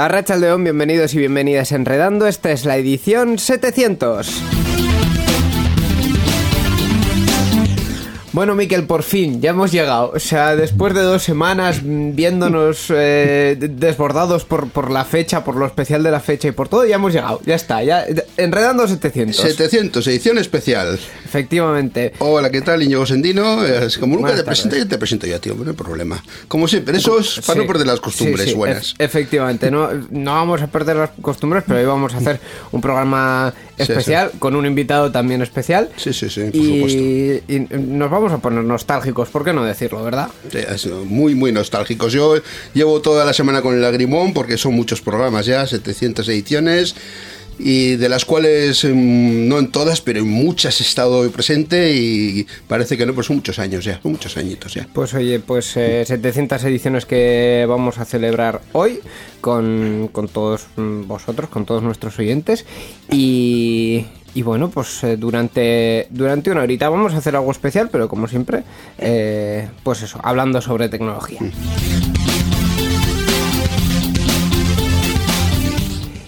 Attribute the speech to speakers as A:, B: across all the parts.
A: A León, bienvenidos y bienvenidas a Enredando. Esta es la edición 700. Bueno, Miquel, por fin, ya hemos llegado. O sea, después de dos semanas viéndonos eh, desbordados por, por, la fecha, por lo especial de la fecha y por todo, ya hemos llegado. Ya está, ya enredando 700.
B: 700, edición especial.
A: Efectivamente.
B: Hola, ¿qué tal, Iñigo Sendino? Es como nunca te presento, yo te presento yo, tío, no hay problema. Como siempre, eso es para no perder las costumbres buenas.
A: efectivamente, no, no vamos a perder las costumbres, pero hoy vamos a hacer un programa especial con un invitado también especial.
B: Sí, sí, sí, por
A: y, y nos vamos a poner nostálgicos, ¿por qué no decirlo, verdad?
B: muy, muy nostálgicos. Yo llevo toda la semana con el lagrimón porque son muchos programas ya, 700 ediciones y de las cuales em, no en todas, pero en muchas he estado presente y parece que no, pues son muchos años ya, son muchos añitos ya.
A: Pues oye, pues 700 eh, ediciones que vamos a celebrar hoy con, con todos vosotros, con todos nuestros oyentes y, y bueno, pues eh, durante, durante una horita vamos a hacer algo especial, pero como siempre, eh, pues eso, hablando sobre tecnología.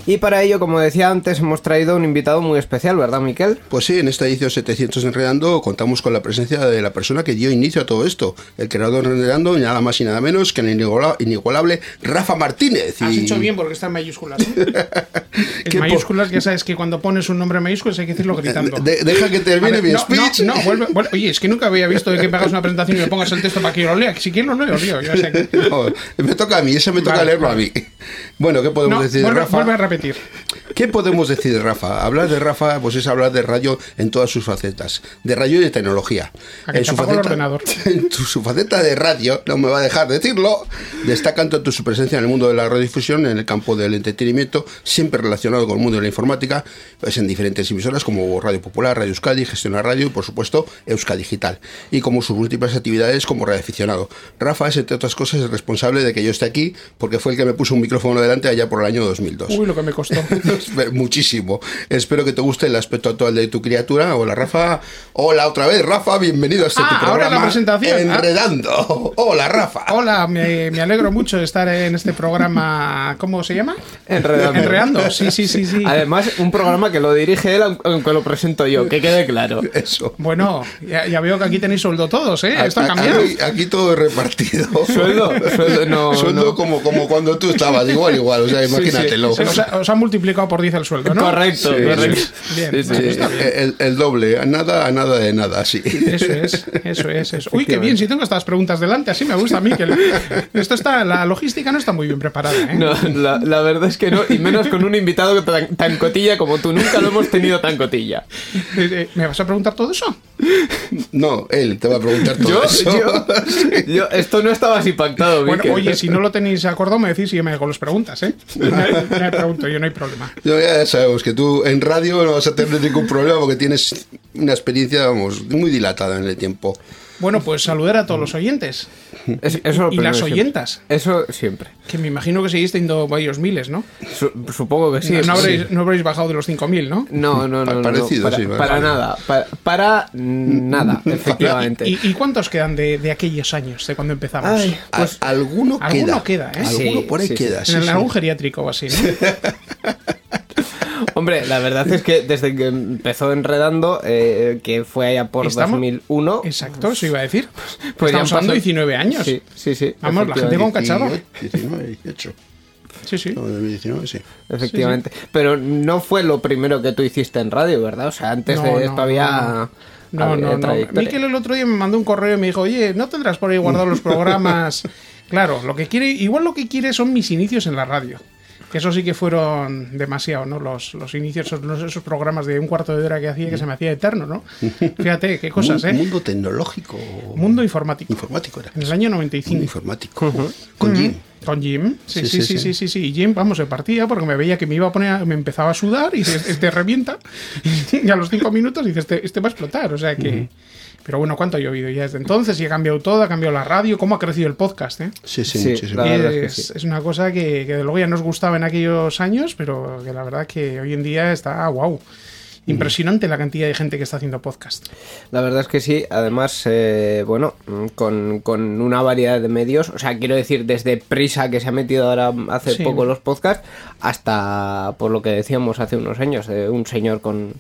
A: Y para ello, como decía antes, hemos traído un invitado muy especial, ¿verdad, Miquel?
B: Pues sí, en esta edición 700 Enredando contamos con la presencia de la persona que dio inicio a todo esto, el creador de Enredando, nada más y nada menos que el inigualable Rafa Martínez.
C: Has hecho bien porque está en mayúsculas. en mayúsculas, ya sabes que cuando pones un nombre en mayúsculas hay que decirlo gritando.
B: deja que termine mi speech.
C: No, no vuelve, oye, es que nunca había visto que me hagas una presentación y me pongas el texto para que yo lo lea. Si quieres lo leo, tío. Ya sé
B: me toca a mí, ese me toca leerlo a mí. Bueno, ¿qué podemos decir,
C: Rafa? Vuelve a
B: ¿Qué podemos decir de Rafa? Hablar de Rafa pues es hablar de radio en todas sus facetas, de radio y de tecnología.
C: En su, faceta,
B: en su faceta de radio, no me va a dejar decirlo, destaca tanto su presencia en el mundo de la radiodifusión, en el campo del entretenimiento, siempre relacionado con el mundo de la informática, pues en diferentes emisoras como Radio Popular, Radio Euskadi, Gestiona Radio y por supuesto Euskadi Digital, y como sus múltiples actividades como radioaficionado. Rafa es, entre otras cosas, el responsable de que yo esté aquí, porque fue el que me puso un micrófono delante allá por el año 2002.
C: Uy, lo que me costó.
B: muchísimo. Espero que te guste el aspecto actual de tu criatura. Hola, Rafa. Hola otra vez, Rafa. Bienvenido a este
C: ah,
B: programa.
C: Ahora la presentación.
B: Ah. Enredando. Hola, Rafa.
C: Hola, me, alegro mucho de estar en este programa. ¿Cómo se llama?
A: Enredando.
C: Enredando, sí, sí, sí, sí.
A: Además, un programa que lo dirige él, aunque lo presento yo, que quede claro.
B: Eso.
C: Bueno, ya, veo que aquí tenéis sueldo todos, ¿eh? Esto ha cambiado.
B: Aquí, todo es repartido.
A: Sueldo, sueldo, no.
B: Sueldo Como, como cuando tú estabas, igual, igual. O sea, imagínatelo.
C: Sí, Os, han multiplicado por 10 el sueldo, ¿no?
A: Correcto, correcto.
C: Bien,
B: bien. El, doble, a nada, a nada de nada, sí.
C: Eso es, eso es. Eso. Uy, qué bien, si tengo estas preguntas delante, así me gusta a mí. Que esto está, la logística no está muy bien preparada. ¿eh?
A: No, la, la, verdad es que no, y menos con un invitado tan, tan cotilla como tú. Nunca lo hemos tenido tan cotilla.
C: Eh, eh, ¿Me vas a preguntar todo eso?
B: No, él te va a preguntar todo
A: ¿Yo?
B: eso.
A: Yo, yo, esto no estaba así pactado.
C: Bueno, oye, si no lo tenéis acordado, me decís y yo me hago las preguntas, ¿eh? Me, me pregunto, yo no hay problema.
B: Ya sabemos que tú en radio no vas a tener ningún problema porque tienes una experiencia, vamos, muy dilatada en el tiempo.
C: Bueno, pues saludar a todos los oyentes.
A: eso
C: y las oyentas.
A: Eso siempre.
C: Que me imagino que seguís teniendo varios miles, ¿no?
A: supongo que sí.
C: No, habréis, bajado de los 5.000, ¿no?
A: No, no, no.
B: Parecido,
A: para,
B: sí.
A: Para nada. Para, nada, efectivamente.
C: ¿Y, cuántos quedan de, aquellos años, de cuando empezamos?
B: pues alguno queda.
C: Alguno queda, ¿eh?
B: Alguno por ahí queda.
C: en algún geriátrico o así, ¿no?
A: Hombre, la verdad es que desde que empezó enredando, eh, que fue allá por
C: Estamos-
A: 2001.
C: Exacto, eso iba a decir.
A: Pues ya
C: Estamos hablando de
A: pasado-
C: 19 años.
A: Sí, sí, sí.
C: Vamos, la gente con cacharro.
B: 19, 18.
C: Sí, sí.
B: No, 2019, sí.
A: Efectivamente. Pero no fue lo primero que tú hiciste en radio, ¿verdad? O sea, antes
C: No,
A: de
C: no,
A: esto había.
C: No,
A: había
C: no, no.
A: trayectoria.
C: Miquel el otro día me mandó un correo y me dijo, oye, ¿no tendrás por ahí guardados los programas? claro, lo que quiere, igual lo que quiere son mis inicios en la radio. Que eso sí que fueron demasiado, ¿no? Los, los inicios, esos, esos programas de un cuarto de hora que hacía que se me hacía eterno, ¿no? Fíjate, qué cosas, ¿eh?
B: Mundo tecnológico.
C: Mundo informático.
B: Informático era.
C: En el año
B: Mundo
C: 95.
B: informático. Con Jim.
C: Con Jim, sí,
B: Sí,
C: sí,
B: sí,
C: sí, sí. Y Jim, vamos, se partía porque me veía que me iba a poner, a- me empezaba a sudar y se- te revienta. Y a los cinco minutos dices, este, este va a explotar. O sea que. Pero bueno, ¿cuánto ha llovido ya desde entonces? Y ha cambiado todo, ha cambiado la radio, cómo ha crecido el podcast, ¿eh?
B: Sí, sí,
A: Sí,
B: muchísimo.
A: es que
C: es,
A: sí.
C: es una cosa que, que de luego ya nos gustaba en aquellos años, pero que la verdad que hoy en día está wow. Impresionante la cantidad de gente que está haciendo podcast.
A: La verdad es que sí, además, eh, bueno, con, con una variedad de medios, o sea, quiero decir, desde Prisa, que se ha metido ahora hace
C: Sí.
A: poco los podcasts, hasta, por lo que decíamos hace unos años, de un señor con,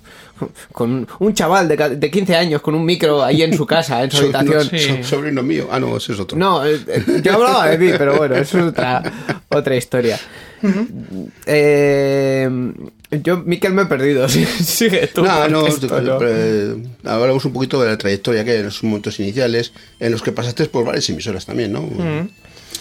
A: con un chaval de, de 15 años con un micro ahí en su casa, en su
B: So-
A: habitación.
B: no,
C: Sí.
B: so- sobrino mío. Ah, no, ese es otro.
A: No, eh, eh, yo hablaba de mí, pero bueno, eso es otra, otra historia. Eh, yo, Miquel, me he perdido. sí, Sigue tú.
B: No, no,
A: esto no-
B: eh, hablamos un poquito de la trayectoria que en los momentos iniciales, en los que pasaste por varias emisoras también, ¿no?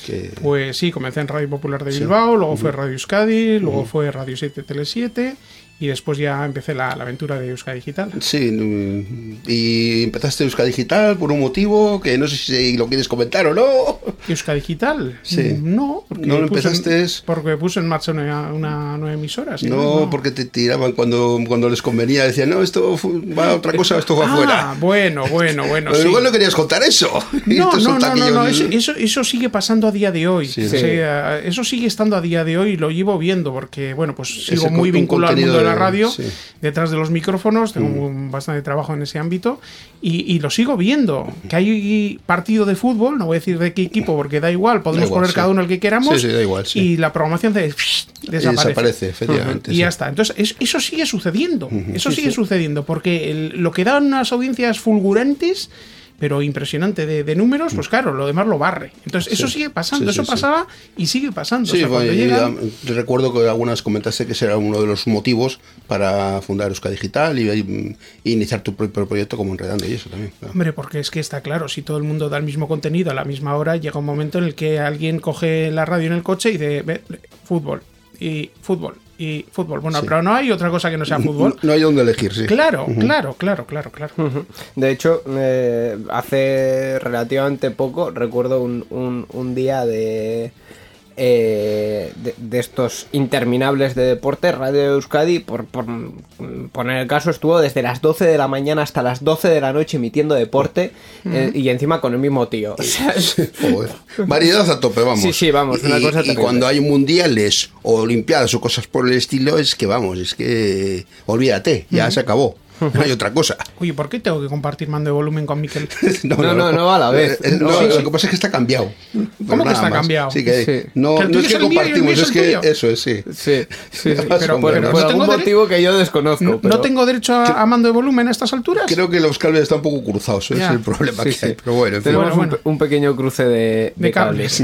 B: Que-
C: Pues sí, comencé en Radio Popular de Bilbao, luego fue Radio Euskadi, luego fue Radio 7 Tele 7 y después ya empecé la, la aventura de Euskadi Digital.
B: Sí, mm, y empezaste Euska Digital por un motivo que no sé si lo quieres comentar o no.
C: ¿Euskadi Digital?
B: Sí.
C: No, porque
B: ¿No lo
C: puse en-
B: empezaste?
C: porque puse en marcha una, una nueva emisora. ¿sí?
B: No, porque te tiraban cuando, cuando les convenía, decían, no, esto va a otra cosa, esto va
C: Ah,
B: afuera.
C: bueno, bueno, bueno.
B: Pero
C: sí.
B: igual no querías contar eso.
C: No, no, no, no, eso, eso, eso sigue pasando a día de hoy.
B: Sí,
C: O
B: sí.
C: sea, eso sigue estando a día de hoy y lo llevo viendo porque, bueno, pues sigo
B: Ese
C: muy vinculado al mundo de la
B: de-
C: radio,
B: sí.
C: detrás de los micrófonos, tengo un- bastante trabajo en ese ámbito y, y lo sigo viendo. Que hay partido de fútbol, no voy a decir de qué equipo porque da igual, podemos
B: igual,
C: poner
B: sí.
C: cada uno el que queramos
B: Sí, da igual,
C: y la programación de,
B: y
C: desaparece.
B: desaparece, efectivamente.
C: Y
B: sí.
C: ya está. Entonces, es- eso sigue sucediendo. Eso sigue sucediendo. Porque el- lo que dan unas audiencias fulgurantes, pero impresionante de, de números, pues claro, lo demás lo barre. Entonces, eso sigue pasando.
B: Sí, sí,
C: eso pasaba y sigue pasando. O sea,
B: fue-
C: cuando
B: y
C: llegan-
B: ya- recuerdo que algunas comentaste que ese era uno de los motivos para fundar Euska Digital y, iniciar tu propio proyecto como Enredando y eso también. claro.
C: Hombre, porque es que está claro, si todo el mundo da el mismo contenido a la misma hora, llega un momento en el que alguien coge la radio en el coche y dice, "Ve, fútbol, y fútbol, y fútbol. Bueno,
B: Sí.
C: pero no hay otra cosa que no sea fútbol.
B: No, hay donde elegir, sí.
C: Claro, claro, claro, claro, claro.
A: De hecho, eh, hace relativamente poco recuerdo un, un- un día de, eh, de, de estos interminables de deporte, Radio Euskadi, por, por poner el caso, estuvo desde las 12 de la mañana hasta las 12 de la noche emitiendo deporte eh, y encima con el mismo tío. O sea,
B: Joder. Variedad a tope, vamos.
A: Sí, sí, vamos, una
B: y,
A: cosa
B: y cuando hay mundiales o olimpiadas o cosas por el estilo, es que vamos, es que olvídate, ya se acabó. No hay otra cosa.
C: Oye, ¿por qué tengo que compartir mando de volumen con Miquel?
A: No, no, no va a la vez.
B: Eh, eh, no,
A: No,
B: lo que pasa es que está cambiado. Pero
C: ¿Cómo que está
B: más.
C: cambiado?
B: Sí, que
A: Sí.
B: no,
C: Que
B: no es que compartimos, es que eso es, sí.
A: Sí, sí, pero por,
B: menos.
A: por
C: ¿No
A: algún motivo que yo desconozco.
C: ¿No,
A: pero-
C: no tengo derecho a, a mando de volumen a estas alturas?
B: Creo que los cables están un poco cruzados,
C: Ya.
B: es el problema
A: Sí,
B: que
A: sí.
B: hay. Pero bueno, en fin.
A: Tenemos
C: Bueno,
A: un,
C: bueno.
A: pe- un pequeño cruce de, de
C: De cables.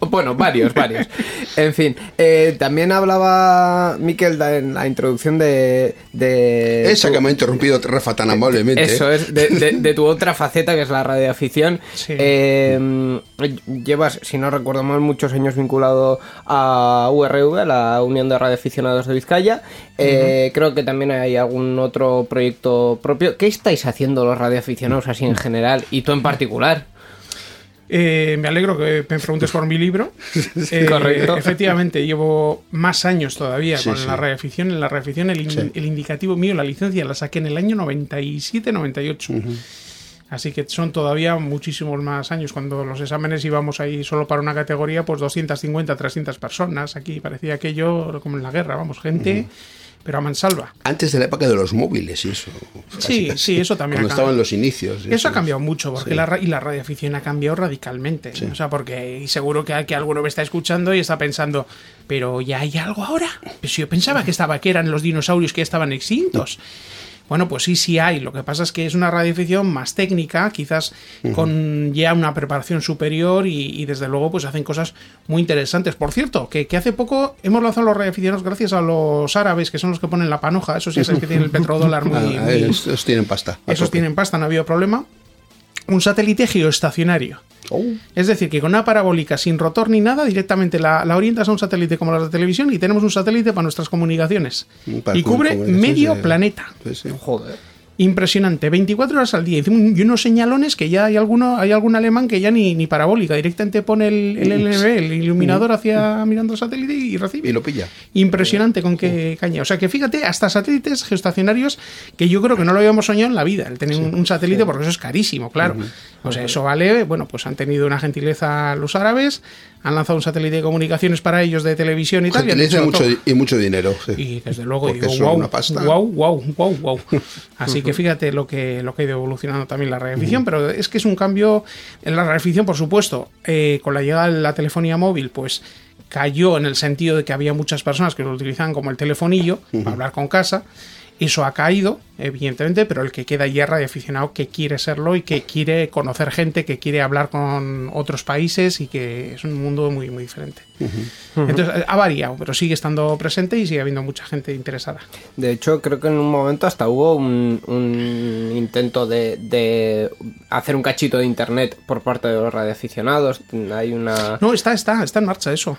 A: Bueno, varios, varios. En fin, eh, también hablaba Miquel en la introducción de... de
B: Esa
A: tu-
B: que me ha interrumpido Rafa tan amablemente.
A: Eso es, de, de- de tu otra faceta que es la radioafición.
C: Sí.
A: Eh, llevas, si no recuerdo mal, muchos años vinculado a URV, la Unión de Radioaficionados de Vizcaya. Eh, Creo que también hay algún otro proyecto propio. ¿Qué estáis haciendo los radioaficionados así en general y tú en particular?
C: Eh, me alegro que me preguntes por mi libro. Eh,
A: Correcto.
C: Efectivamente, llevo más años todavía
B: Sí,
C: con
B: sí.
C: la radioafición. En la radioafición, el, in-
B: Sí.
C: el indicativo mío, la licencia, la saqué en el año 97-98. Así que son todavía muchísimos más años. Cuando los exámenes íbamos ahí solo para una categoría, pues 250, 300 personas. Aquí parecía aquello como en la guerra, vamos, gente pero a mansalva.
B: Antes de la época de los móviles y eso.
C: Sí, sí, eso también
B: Cuando estaban los inicios.
C: Eso ha cambiado mucho, porque
B: Sí.
C: la, y la radioafición ha cambiado radicalmente. O sea, porque y seguro que, que alguno me está escuchando y está pensando, pero ya hay algo ahora. Pues yo pensaba que estaba, que eran los dinosaurios que estaban extintos. Bueno, pues sí, sí hay. Lo que pasa es que es una radioafición más técnica, quizás con ya una preparación superior y, y desde luego pues hacen cosas muy interesantes. Por cierto, que, que hace poco hemos lanzado los radioaficionados gracias a los árabes, que son los que ponen la panoja. Esos ya sabes que tienen el petrodólar muy...
B: Ah,
C: muy-
B: estos tienen pasta.
C: esos tienen pasta, no ha habido problema. Un satélite geoestacionario.
B: Oh.
C: Es decir, que con una parabólica sin rotor ni nada, directamente la, la orientas a un satélite como las de televisión y tenemos un satélite para nuestras comunicaciones.
B: Para
C: y cubre medio planeta.
B: Sí, sí.
A: Joder.
C: Impresionante, 24 horas al día. Y un- y unos señalones que ya hay alguno, hay algún alemán que ya ni, ni parabólica, directamente pone el, el LNB, el iluminador hacia mirando el satélite y recibe.
B: Y lo pilla.
C: Impresionante con qué caña. O sea que fíjate, hasta satélites geoestacionarios que yo creo que no lo habíamos soñado en la vida, el tener un, un satélite, porque eso es carísimo, claro. O sea, eso vale, bueno, pues han tenido una gentileza los árabes, han lanzado un satélite de comunicaciones para ellos de televisión y tal. y dicho,
B: mucho, y mucho dinero. sí.
C: Y desde luego
B: Porque
C: digo, wow,
B: una pasta.
C: wow, wow, wow, wow. Así que fíjate lo que, lo que ha ido evolucionando también la radioficción, pero es que es un cambio en la radioficción, por supuesto, eh, con la llegada de la telefonía móvil, pues cayó en el sentido de que había muchas personas que lo utilizaban como el telefonillo para hablar con casa. Eso ha caído, evidentemente, pero el que queda ya es radioaficionado que quiere serlo y que quiere conocer gente, que quiere hablar con otros países y que es un mundo muy, muy diferente. Entonces, ha variado, pero sigue estando presente y sigue habiendo mucha gente interesada.
A: De hecho, creo que en un momento hasta hubo un, un intento de, de hacer un cachito de internet por parte de los radioaficionados. Hay una.
C: No, está, está, está en marcha eso.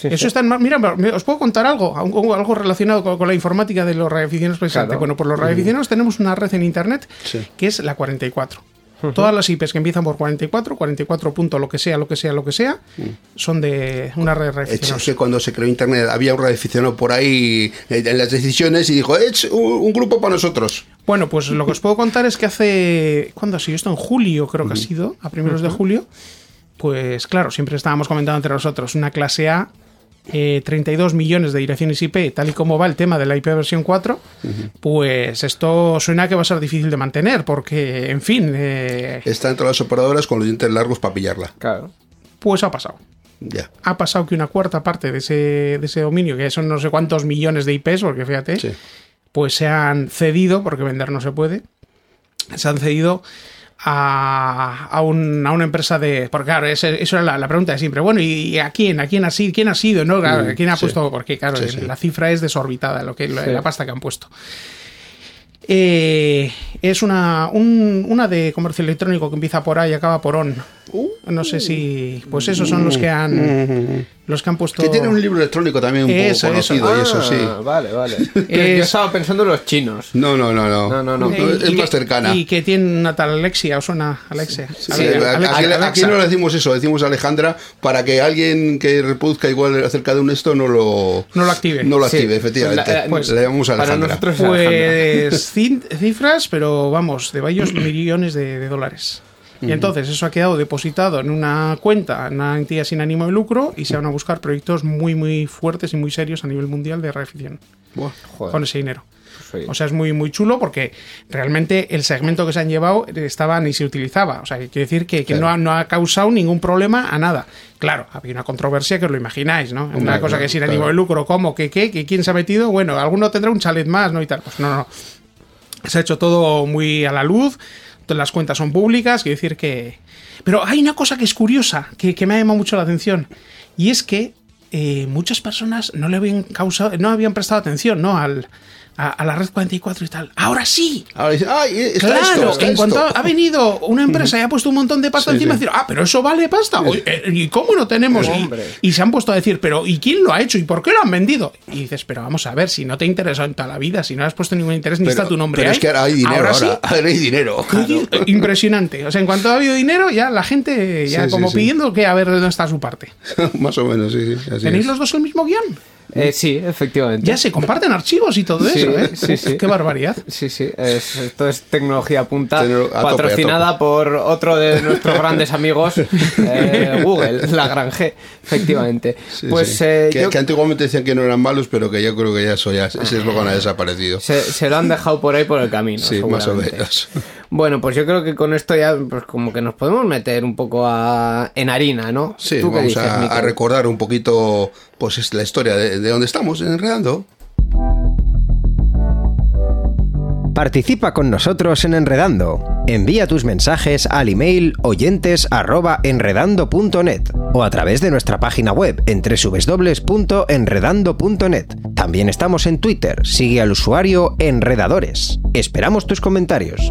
A: Sí,
C: eso
A: sí.
C: está en. Mira, os puedo contar algo, algo, relacionado con, con la informática de los radioaficionados.
A: Claro.
C: Bueno, por los radioaficionados tenemos una red en internet que es la 44. Todas las IPs que empiezan por 44, 44 punto lo que sea, lo que sea, lo que sea, son de una red de
B: Es
C: radioaficionados.
B: que cuando se creó Internet había un radioaficionado por ahí eh, en las decisiones y dijo, es un, un grupo para nosotros.
C: Bueno, pues lo que os puedo contar es que hace. ¿Cuándo ha sido esto? En julio, creo que ha sido, a primeros de julio. Pues claro, siempre estábamos comentando entre nosotros, una clase A, eh, 32 millones de direcciones IP, tal y como va el tema de la IP versión 4, pues esto suena que va a ser difícil de mantener, porque, en fin, eh,
B: Están todas las operadoras con los dientes largos para pillarla.
A: Claro.
C: pues ha pasado.
B: Ya.
C: Ha pasado que una cuarta parte de ese, de ese dominio, que son no sé cuántos millones de IPs, porque fíjate,
B: Sí.
C: pues se han cedido, porque vender no se puede, se han cedido a, a, un- a una empresa de... Porque claro, ese- eso era la, la pregunta de siempre. Bueno, ¿y a quién? ¿A quién ha sido? ¿Quién ha sido? ¿No? Claro, ¿Quién ha
B: sí.
C: puesto? Porque claro,
B: Sí, sí.
C: la cifra es desorbitada, lo que, la, la pasta que han puesto. Eh, es una, un- una de comercio electrónico que empieza por A y acaba por ON. No sé si... Pues esos son los que han... Los que han puesto...
B: Que tiene un libro electrónico también un
C: Eso,
B: poco
C: eso.
B: conocido y eso
A: Ah,
B: sí.
A: Vale, vale.
C: Es-
A: Yo estaba pensando en los chinos.
B: No, no, no, no.
A: No, no, no.
C: Eh,
B: es
C: y
B: más
C: que-
B: cercana.
C: Y que tiene una tal Alexia, ¿os suena Alexia?
B: Sí,
C: Ale-
B: aquí,
C: Alexa-
B: aquí
C: Alexa.
B: no le decimos eso, decimos Alejandra para que alguien que reproduzca igual acerca de un esto no lo,
C: No lo active.
B: No lo
A: Sí.
B: active, efectivamente.
A: La-
C: pues,
B: le llamamos
A: Para
B: Alejandra.
A: nosotros es Alejandra.
C: Pues cin- cifras, pero vamos, de varios millones de, de dólares. Y entonces eso ha quedado depositado en una cuenta, en una entidad sin ánimo de lucro, y se van a buscar proyectos muy, muy fuertes y muy serios a nivel mundial de reafición con ese dinero.
A: soy-
C: O sea, es muy, muy chulo porque realmente el segmento que se han llevado estaba ni se utilizaba. O sea, quiere decir que, que no, ha, no ha causado ningún problema a nada. Claro, había una controversia que os lo imagináis, ¿no? Una cosa que sin
B: claro.
C: ánimo de lucro, ¿cómo? ¿Qué, qué? ¿Que quién se ha metido? Bueno, alguno tendrá un chalet más, ¿no? Y tal. Pues no, no. Se ha hecho todo muy a la luz. Las cuentas son públicas, quiere decir que. Pero hay una cosa que es curiosa, que, que me ha llamado mucho la atención. Y es que eh, muchas personas no le habían causado, no habían prestado atención, ¿no? Al, a, a la red 44 y tal. Ahora sí.
B: Ahora dice, ¡ay! Está
C: Claro,
B: esto, está
C: en cuanto
B: esto".
C: ha venido una empresa y ha puesto un montón de pasta
B: Sí,
C: encima,
B: sí.
C: decir, ah, pero eso vale pasta. Eh, ¿Y cómo no tenemos? Y, se han puesto a decir, pero ¿y quién lo ha hecho? ¿Y por qué lo han vendido? Y dices, pero vamos a ver, si no te interesa en toda la vida, si no has puesto ningún interés, ni
B: Pero,
C: está tu nombre
B: pero
C: ahí.
B: es que ahora hay dinero. Ahora,
C: sí,
B: ahora hay dinero.
C: Oye, Impresionante. O sea, en cuanto ha habido dinero, ya la gente, ya
B: Sí,
C: como
B: sí.
C: pidiendo que a ver dónde está su parte.
B: Más o menos, sí, sí. así
C: ¿Tenéis
B: es.
C: los dos el mismo guion?
A: Eh, sí, efectivamente.
C: Ya se comparten archivos y todo
A: Sí,
C: eso, ¿eh?
A: sí, sí.
C: Qué barbaridad.
A: Sí, sí, es- esto es tecnología punta,
B: Tecno- a tope,
A: patrocinada por otro de nuestros grandes amigos, eh, Google, la Gran G, efectivamente.
B: Sí,
A: pues
B: sí.
A: eh,
B: que,
A: yo-
B: que antiguamente decían que no eran malos, pero que yo creo que ya eso ya ese eslogan ha desaparecido.
A: se, se lo han dejado por ahí por el camino.
B: Sí, más o menos.
A: Bueno, pues yo creo que con esto ya, pues como que nos podemos meter un poco a- en harina, ¿no?
B: Sí,
A: ¿Tú qué
B: vamos
A: dices,
B: a, recordar un poquito pues es la historia de, de dónde estamos enredando.
D: Participa con nosotros en Enredando. Envía tus mensajes al email oyentes@enredando.net o a través de nuestra página web en www.enredando.net. También estamos en Twitter. Sigue al usuario Enredadores. Esperamos tus comentarios.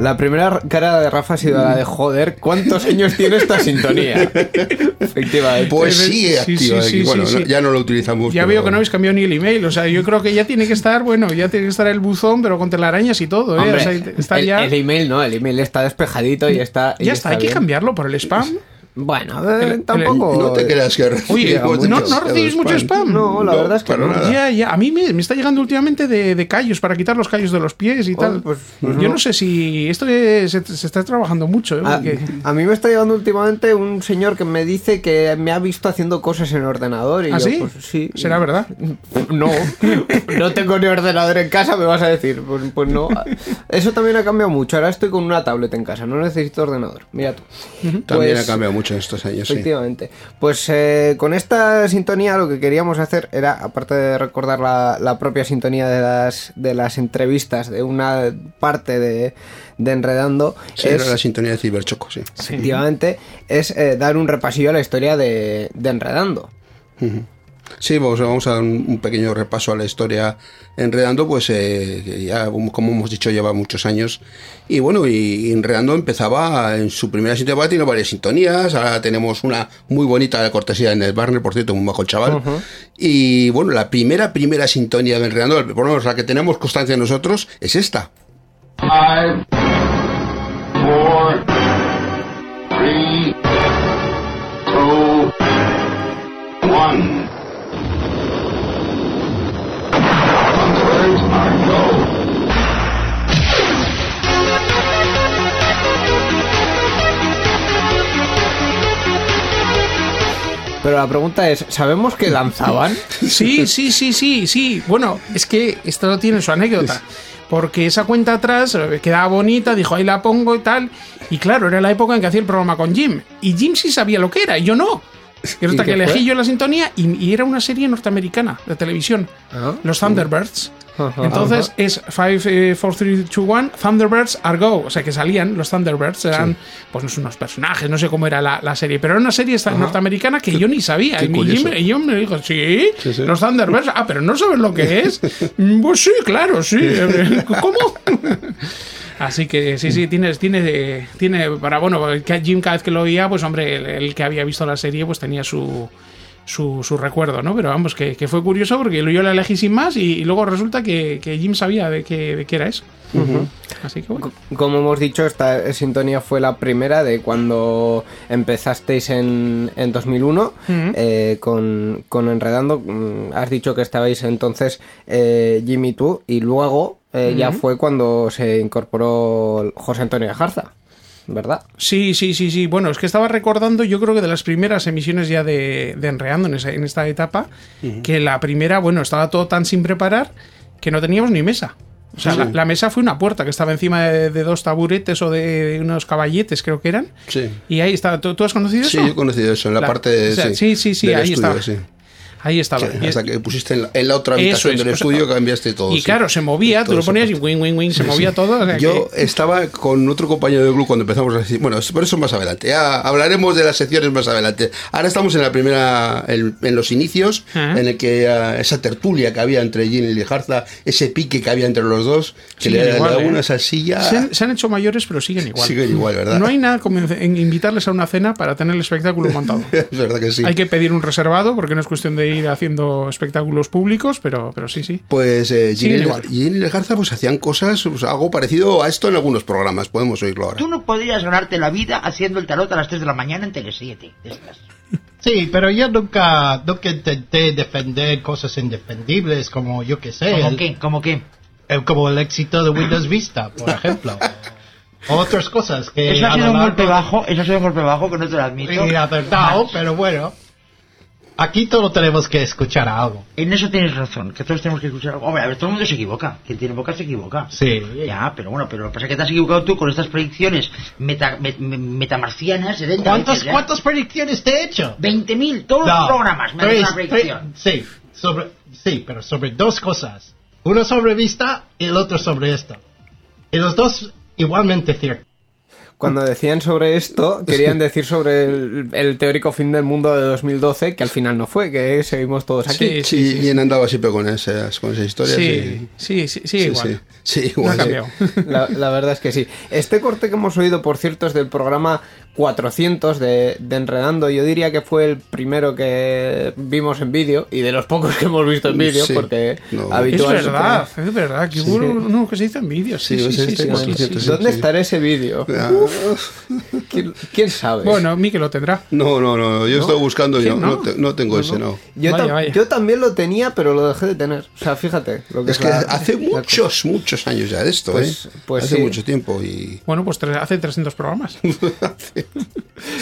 A: La primera cara de Rafa ha sido la de joder, ¿cuántos años tiene esta sintonía? Efectivamente.
B: Pues
C: Sí, sí,
B: activa
C: sí,
B: aquí.
C: sí,
B: bueno,
C: sí,
B: no-
C: sí.
B: ya no lo utilizamos.
C: Ya
B: pero-
C: veo que no habéis cambiado ni el email. O sea, yo creo que ya tiene que estar, bueno, ya tiene que estar el buzón, pero con telarañas y todo, ¿eh?
A: Hombre,
C: O sea, está
A: el,
C: ya.
A: el email no, el email está despejadito y está. y
C: ya está, hay que cambiarlo por el spam.
A: Bueno, eh,
C: El- el-
A: tampoco.
B: No te creas que
C: Oye,
B: recibimos
C: ¿no,
B: mucho
C: no recibís mucho spam?
A: No, la verdad es que no.
C: Ya, ya. A mí me, me está llegando últimamente de, de callos para quitar los callos de los pies y tal.
A: pues- pues
C: Yo
A: no.
C: no sé si esto es- se, se está trabajando mucho. ¿eh?
A: A,
C: Porque-
A: a mí me está llegando últimamente un señor que me dice que me ha visto haciendo cosas en el ordenador. Y
C: ¿Ah,
A: yo,
C: sí?
A: pues, sí.
C: ¿Será verdad?
A: No, no tengo ni ordenador en casa, me vas a decir. Pues, pues no. Eso también ha cambiado mucho. Ahora estoy con una tablet en casa, no necesito ordenador. Mira tú.
B: También
A: Pues-
B: ha cambiado mucho en estos años, sí.
A: Efectivamente. Pues eh, con esta sintonía lo que queríamos hacer era, aparte de recordar la, la propia sintonía de las, de las entrevistas de una parte de, de Enredando,
B: Sí,
A: es,
B: era la sintonía de Ciberchoco, sí.
A: efectivamente, es eh, dar un repasillo a la historia de, de Enredando.
B: Sí, vamos, vamos a dar un, pequeño repaso a la historia enredando, pues eh, ya como hemos dicho lleva muchos años. Y bueno, y enredando empezaba en su primera sintonía, tiene varias sintonías, ahora tenemos una muy bonita de cortesía en el Barner, por cierto, muy bajo el chaval, y bueno, la primera, primera sintonía de enredando, por lo menos la que tenemos constancia nosotros, es esta.
E: Five,
A: Pero la pregunta es, ¿sabemos que lanzaban?
C: Sí, sí, sí, sí, sí. Bueno, es que esto tiene su anécdota. Porque esa cuenta atrás eh, quedaba bonita, dijo, ahí la pongo y tal. Y claro, era la época en que hacía el programa con Jim. Y Jim sí sabía lo que era, y yo no. Y
A: ¿Y
C: que elegí
A: fue?
C: yo la sintonía y, y era una serie norteamericana de televisión.
A: Ah.
C: Los Thunderbirds.
A: Ajá.
C: Entonces es 5, 4, 3, 2, 1, Thunderbirds are go. O sea que salían los Thunderbirds, eran pues unos personajes, no sé cómo era la, la serie, pero era una serie norteamericana que yo ni sabía.
B: qué
C: Y mi y yo me dijo, ¿sí?
B: Sí, sí.
C: Los Thunderbirds. Ah, pero no sabes lo que es. Mm, pues sí, claro, sí. ¿Cómo? Así que sí, sí, tiene, tiene, tiene para, bueno, que Jim cada vez que lo oía, pues hombre, el, el que había visto la serie, pues tenía su, su, su recuerdo, ¿no? Pero vamos, que, que fue curioso porque yo la elegí sin más y, y luego resulta que, que Jim sabía de qué, de qué era eso. Así que bueno.
A: Como hemos dicho, esta sintonía fue la primera de cuando empezasteis en, en 2001 eh, con, con Enredando. Mm, Has dicho que estabais entonces eh, Jimmy y tú y luego eh, ya fue cuando se incorporó José Antonio Jarza, ¿verdad?
C: Sí, sí, sí, sí. Bueno, es que estaba recordando, yo creo que de las primeras emisiones ya de, de Enreando en, esa- en esta etapa, que la primera, bueno, estaba todo tan sin preparar que no teníamos ni mesa. O sea, la, la mesa fue una puerta que estaba encima de, de dos taburetes o de unos caballetes, creo que eran.
B: Sí.
C: Y ahí está. ¿Tú, tú has conocido
B: Sí,
C: eso?
B: yo he conocido eso en la,
C: La-
B: parte de,
C: o sea, sí, sí, sí, ahí
B: estudio,
C: está.
B: Sí.
C: Ahí estaba.
B: Sí, hasta que pusiste en la, en la otra habitación
C: es,
B: del
C: o sea,
B: estudio, cambiaste todo.
C: Y
B: sí.
C: claro, se movía, tú lo ponías y
B: parte.
C: wing, wing, wing, se movía todo. o sea
B: Yo
C: que-
B: estaba con otro compañero del club cuando empezamos a decir, bueno, pero eso más adelante, ya hablaremos de las secciones más adelante. Ahora estamos en la primera, en, en los inicios,
C: Ajá.
B: en el que eh, esa tertulia que había entre Gin y Lijarza, ese pique que había entre los dos, que le,
C: igual,
B: le
C: ¿eh?
B: una salsilla.
C: se, han, se han hecho mayores, pero siguen igual.
B: Siguen igual, ¿verdad?
C: No hay nada como en invitarles a una cena para tener el espectáculo montado.
B: Es verdad que sí.
C: Hay que pedir un reservado porque no es cuestión de ir haciendo espectáculos públicos, pero, pero sí, sí.
B: Pues eh, Gin,
C: Siguen
B: y, y Lejarza pues hacían cosas, pues, algo parecido a esto en algunos programas, podemos oírlo ahora.
F: Tú no podrías ganarte la vida haciendo el tarot a las 3 de la mañana en Tele7. de estas.
G: Sí, pero yo nunca, nunca intenté defender cosas indefendibles como yo que sé,
F: ¿Cómo
G: el-
F: qué? ¿Cómo qué?
G: el- como el éxito de Windows Vista, por ejemplo. o otras cosas que
F: Eso ha sido un golpe bajo, eso ha sido un golpe bajo que no te lo admito.
G: Sí, la verdad, pero bueno. Aquí todos tenemos que escuchar algo.
F: En eso tienes razón, que todos tenemos que escuchar. Hombre, a ver, todo el mundo se equivoca. Quien tiene boca se equivoca.
G: Sí.
F: Ya, pero bueno, pero lo que pasa es que te has equivocado tú con estas predicciones meta, met- me- metamarcianas. de dentro,
G: ¿Cuántas,
F: dices, ya.
G: ¿Cuántas predicciones te he hecho?
F: 20.000, todos los
G: No,
F: programas me
G: tres-
F: una predicción.
G: tres- sí, sobre, sí, pero sobre dos cosas. Uno sobre vista y el otro sobre esto. Y los dos igualmente ciertos.
A: Cuando decían sobre esto, querían decir sobre el, el teórico fin del mundo de 2012, que al final no fue, que seguimos todos aquí.
C: Sí,
B: Sí, Gin andaba siempre con esas, con esas historias.
C: Sí,
B: y-
C: sí, sí, sí,
B: sí,
C: igual.
B: sí. Sí,
C: No ha
B: igual, sí.
C: cambiado.
A: La, la verdad es que sí. Este corte que hemos oído, por cierto, es del programa 400 de, de Enredando. Yo diría que fue el primero que vimos en vídeo y de los pocos que hemos visto en vídeo,
B: Sí.
A: porque
B: No.
C: Es
A: habitualmente-
C: verdad, es verdad, que hubo uno que se hizo en vídeo. Sí,
B: Sí,
C: sí, sí,
B: este
C: sí,
B: cuatro
C: sí, sí.
B: cientos,
A: ¿Dónde
B: sí.
A: estará ese vídeo?
B: Ah,
A: ¿Quién, quién sabe?
C: Bueno, Miki lo tendrá.
B: No, no, no, yo estoy buscando, yo
C: ¿Quién,
B: no,
C: no?
B: te- no tengo ese, no.
A: yo,
C: Vaya,
A: tam-
C: vaya.
A: yo también lo tenía, pero lo dejé de tener. O sea, fíjate. Lo que
B: Es que
A: la-
B: hace
A: la-
B: muchos, muchos años ya de esto,
A: Pues-
B: ¿eh?
A: pues
B: hace
A: sí.
B: mucho tiempo y...
C: Bueno, pues hace 300 programas.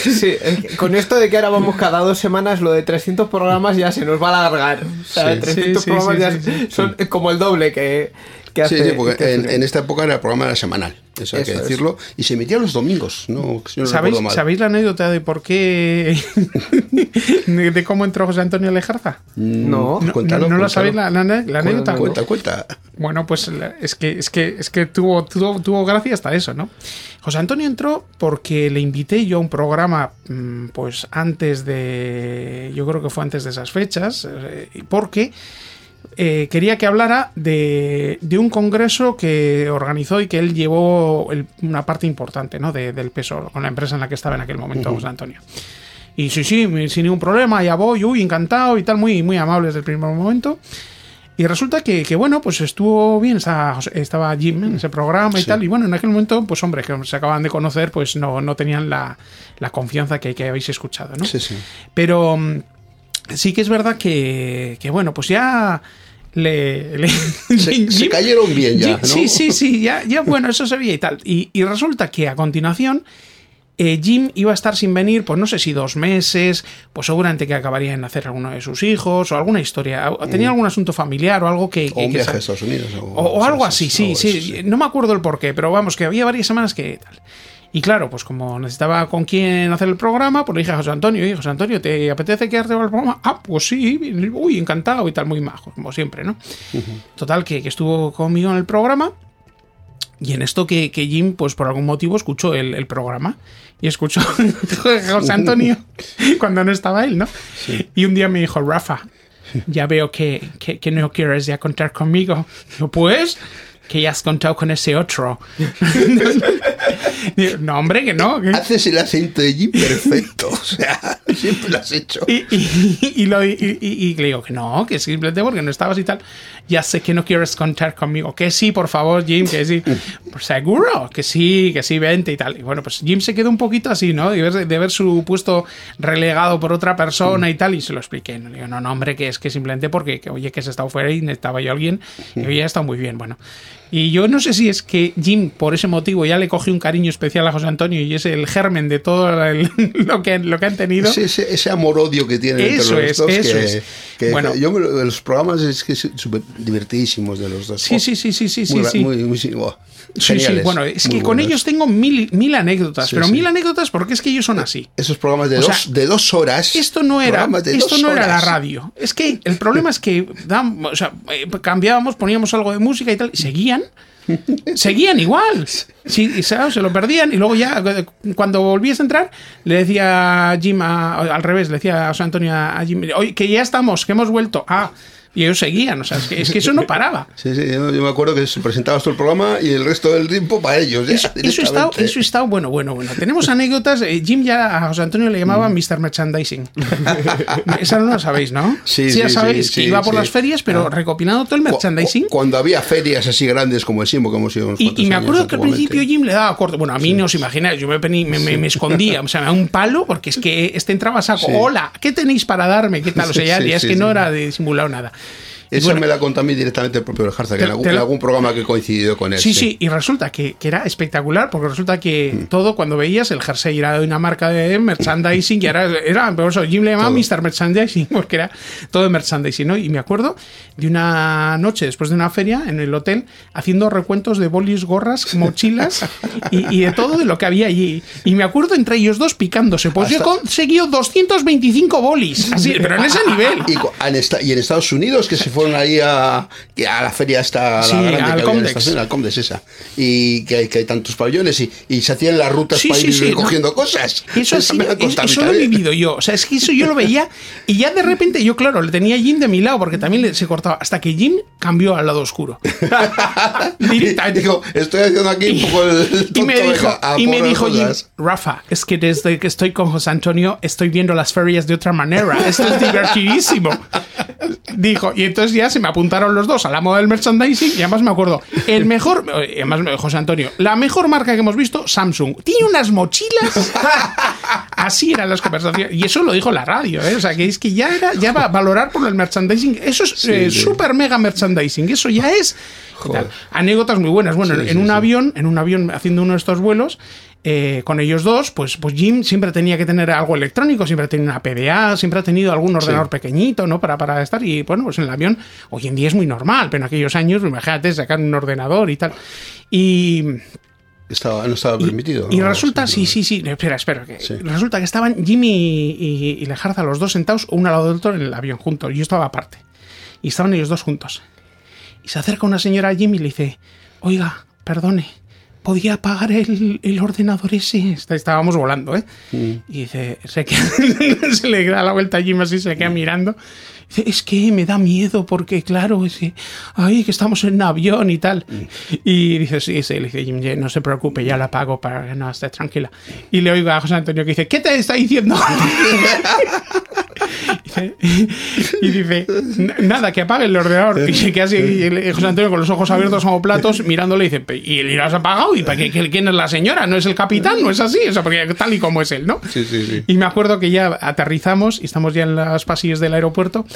A: Sí, que con esto de que ahora vamos cada dos semanas, lo de 300 programas ya se nos va a alargar. O sea,
B: Sí.
A: 300
C: Sí, sí,
A: programas
C: sí,
A: ya
C: sí, sí.
A: son como el doble que, que hace.
B: Sí, sí, porque
A: que
B: en, esta época era el programa era semanal, eso hay
A: Eso
B: que
A: es.
B: decirlo, y se emitía los domingos, no, si no
C: ¿Sabéis,
B: recuerdo mal.
C: ¿Sabéis la anécdota de por qué. de, de cómo entró José Antonio Lejarza?
A: No,
C: No,
B: cuéntalo,
C: no,
B: cuéntalo.
C: sabéis la, la- la anécdota.
B: Cuenta, cuenta.
C: Bueno, pues la- es que es que es que tuvo, tuvo, tuvo gracia hasta eso, ¿no? José Antonio entró porque le invité yo a un programa, mm, pues antes de. Yo creo que fue antes de esas fechas, eh, porque eh, quería que hablara de, de un congreso que organizó y que él llevó el- una parte importante, ¿no? De- del peso con la empresa en la que estaba en aquel momento, José Antonio. Y sí, sí, sin ningún problema, ya voy, uy, encantado y tal, muy, muy amable desde el primer momento. Y resulta que, que, bueno, pues estuvo bien, estaba, estaba Jim en ese programa y tal. Y bueno, en aquel momento, pues hombre, que se acaban de conocer, pues no, no tenían la, la confianza que, que habéis escuchado, ¿no?
B: Sí, sí.
C: Pero mm, sí que es verdad que, que bueno, pues ya le... le-
B: Se, cayeron bien ya,
C: Jim-
B: ¿no?
C: Sí, sí, sí, ya, ya bueno, eso se veía y tal. Y, y resulta que a continuación eh, Jim iba a estar sin venir, pues no sé si dos meses, pues seguramente que acabaría en nacer alguno de sus hijos o alguna historia. o- Tenía algún asunto familiar o algo que...
B: O
C: que-
B: un
C: que
B: viaje a Estados Unidos. O,
C: o, o algo así, sí, sí,
B: así,
C: No me acuerdo el porqué, pero vamos, que había varias semanas que tal. Y claro, pues como necesitaba con quién hacer el programa, pues le dije a José Antonio, oye, José Antonio, ¿te apetece quedarte para el programa? Ah, pues sí, uy, encantado y tal, muy majo, como siempre, ¿no? Total, que, que estuvo conmigo en el programa. Y en esto que, que Jim, pues por algún motivo, escuchó el, el programa. Y escuchó a José Antonio cuando no estaba él, ¿no? Y un día me dijo, Rafa, ya veo que, que, que no quieres ya contar conmigo. Digo, pues, que ya has contado con ese otro. Digo, no, hombre, que no. que-
B: Haces el acento de Jim perfecto, o sea, siempre lo has hecho.
C: Y, y- y lo- y- le digo que no, que simplemente porque no estabas y tal. Ya sé que no quieres contar conmigo. Que sí, por favor, Jim, que sí. Pues seguro, que sí, que sí, vente y tal. Y bueno, pues Jim se quedó un poquito así, ¿no? De ver, de ver su puesto relegado por otra persona y tal. Y se lo expliqué. Le digo, no, no, hombre, que es que simplemente porque, que, oye, que se estado fuera y necesitaba yo a alguien. Y oye, ha estado muy bien, bueno. Y yo no sé si es que Jim, por ese motivo, ya le cogió un cariño especial a José Antonio y es el germen de todo el- lo, que, lo que han tenido.
B: Ese, ese, ese amor-odio que tienen
C: Eso
B: entre los
C: es,
B: dos.
C: eso
B: que,
C: es.
B: que-
C: Bueno.
B: yo me lo- los programas es que súper divertidísimos de los dos.
C: Sí,
B: Oh,
C: sí, sí, sí, sí,
B: muy,
C: sí, sí.
B: Muy, muy, sí.
C: Sí, bueno, es que con ellos tengo mil, mil anécdotas,
B: Sí,
C: pero
B: sí.
C: mil anécdotas porque es que ellos son así.
B: Esos programas de,
C: O
B: dos, de dos horas.
C: Esto no era, esto no era la radio. Es que el problema es que o sea, eh, cambiábamos, poníamos algo de música y tal, y seguían. Seguían igual. Sí, se lo perdían y luego ya eh, cuando volvías a entrar le decía a Jim a- al revés, le decía a José Antonio a Jim, oye, que ya estamos, que hemos vuelto. Ah, y ellos seguían, o sea, es que, es que eso no paraba.
B: Sí, sí, yo, yo me acuerdo que presentabas todo el programa y el resto del tiempo para ellos. ya,
C: Eso, eso está, eso está bueno, bueno, bueno. Tenemos anécdotas. eh, Jim ya a José Antonio le llamaba Mr. Merchandising. Esa no la sabéis, ¿no?
B: Sí,
C: ya
B: sí,
C: sabéis
B: sí,
C: que iba por las ferias, pero
B: Ah.
C: recopilando todo el merchandising.
B: cu- Cuando había ferias así grandes como el Simbo que hemos ido
C: Y, y me acuerdo que al principio Jim le daba corto. Bueno, a mí no os imagináis, yo me, me, me- me escondía, o sea, me daba un palo porque es que este entraba a saco. Hola, ¿qué tenéis para darme? ¿Qué tal? O sea, ya, ya es que no era de disimulado nada. Y
B: Eso
C: bueno,
B: me la contó a mí directamente el propio Jarza, que
C: Te-
B: en algún, en algún programa que he coincidido con él.
C: Sí, sí, y resulta que, que era espectacular, porque resulta que
B: Mm.
C: todo cuando veías el jersey era de una marca de merchandising, y era, era por eso Jim le llamaba Mr. Merchandising, porque era todo de merchandising, ¿no? Y me acuerdo de una noche después de una feria en el hotel, haciendo recuentos de bolis, gorras, mochilas y, y de todo de lo que había allí. Y me acuerdo entre ellos dos picándose, pues yo he
B: Hasta-
C: conseguido 225 bolis, así, pero en ese nivel.
B: Y, en esta- y en Estados Unidos, que se fueron ahí a, a la feria esta,
C: Sí,
B: la grande
C: al
B: que había Unidos, al Comdex esa, y que, hay- que hay tantos pabellones y, y se hacían las rutas
C: Sí,
B: para
C: sí,
B: ir recogiendo
C: no.
B: cosas.
C: Eso, sí,
B: me la
C: es-
B: contó a mí
C: eso lo he vivido yo. O sea, es que eso yo lo veía y ya de repente yo, claro, le tenía a Jim de mi lado porque también se cortaba. Hasta que Jim cambió al lado oscuro. Directamente.
B: Digo, estoy haciendo aquí un poco el
C: Y me dijo, y me dijo Jim. Rafa, es que desde que estoy con José Antonio estoy viendo las ferias de otra manera. Esto es divertidísimo. Dijo, y entonces ya se me apuntaron los dos a la moda del merchandising y además me acuerdo, el mejor, eh, además José Antonio, la mejor marca que hemos visto, Samsung. Tiene unas mochilas. Así eran las conversaciones. Y eso lo dijo la radio, ¿eh? O sea, que es que ya era, ya va a valorar por el merchandising. Eso es eh,
B: sí.
C: super mega merchandising. Eso ya es. Anécdotas muy buenas. Bueno,
B: Sí,
C: en
B: sí,
C: un avión, en un avión haciendo uno de estos vuelos, eh, con ellos dos, pues, pues Jim siempre tenía que tener algo electrónico, siempre ha tenido una PDA, siempre ha tenido algún ordenador pequeñito, ¿no? Para, para estar. Y bueno, pues en el avión, hoy en día es muy normal, pero en aquellos años, imagínate, sacar un ordenador y tal. Y.
B: Estaba, no estaba permitido.
C: Y,
B: ¿no?
C: resulta, sí, sí, sí, espera, espera, que
B: Sí.
C: resulta que estaban Jimmy y, y Lejarza los dos sentados uno al lado del otro en el avión juntos. y Yo estaba aparte. Y estaban ellos dos juntos. Y se acerca una señora a Jimmy y le dice, oiga, perdone, ¿podía apagar el, el ordenador ese? Está- Estábamos volando, ¿eh? Y dice, se, queda- se le da la vuelta a Jimmy así, se queda mirando. Dice, es que me da miedo porque, claro, es que, ay, que estamos en un avión y tal. Y dice, sí, sí, le dice, Jim, no se preocupe, ya la pago para que no esté tranquila. Y le oigo a José Antonio que dice, ¿qué te está diciendo? Y dice, "N- nada, que apague el ordenador. Y se queda así, y José Antonio con los ojos abiertos como platos, mirándole y dice, "Pe- ¿y el has apagado? ¿Y para qué, qué- quién es la señora? ¿No es el capitán? ¿No es así? O sea, porque tal y como es él, ¿no?
B: Sí, sí, sí.
C: Y me acuerdo que ya aterrizamos y estamos ya en los pasillos del aeropuerto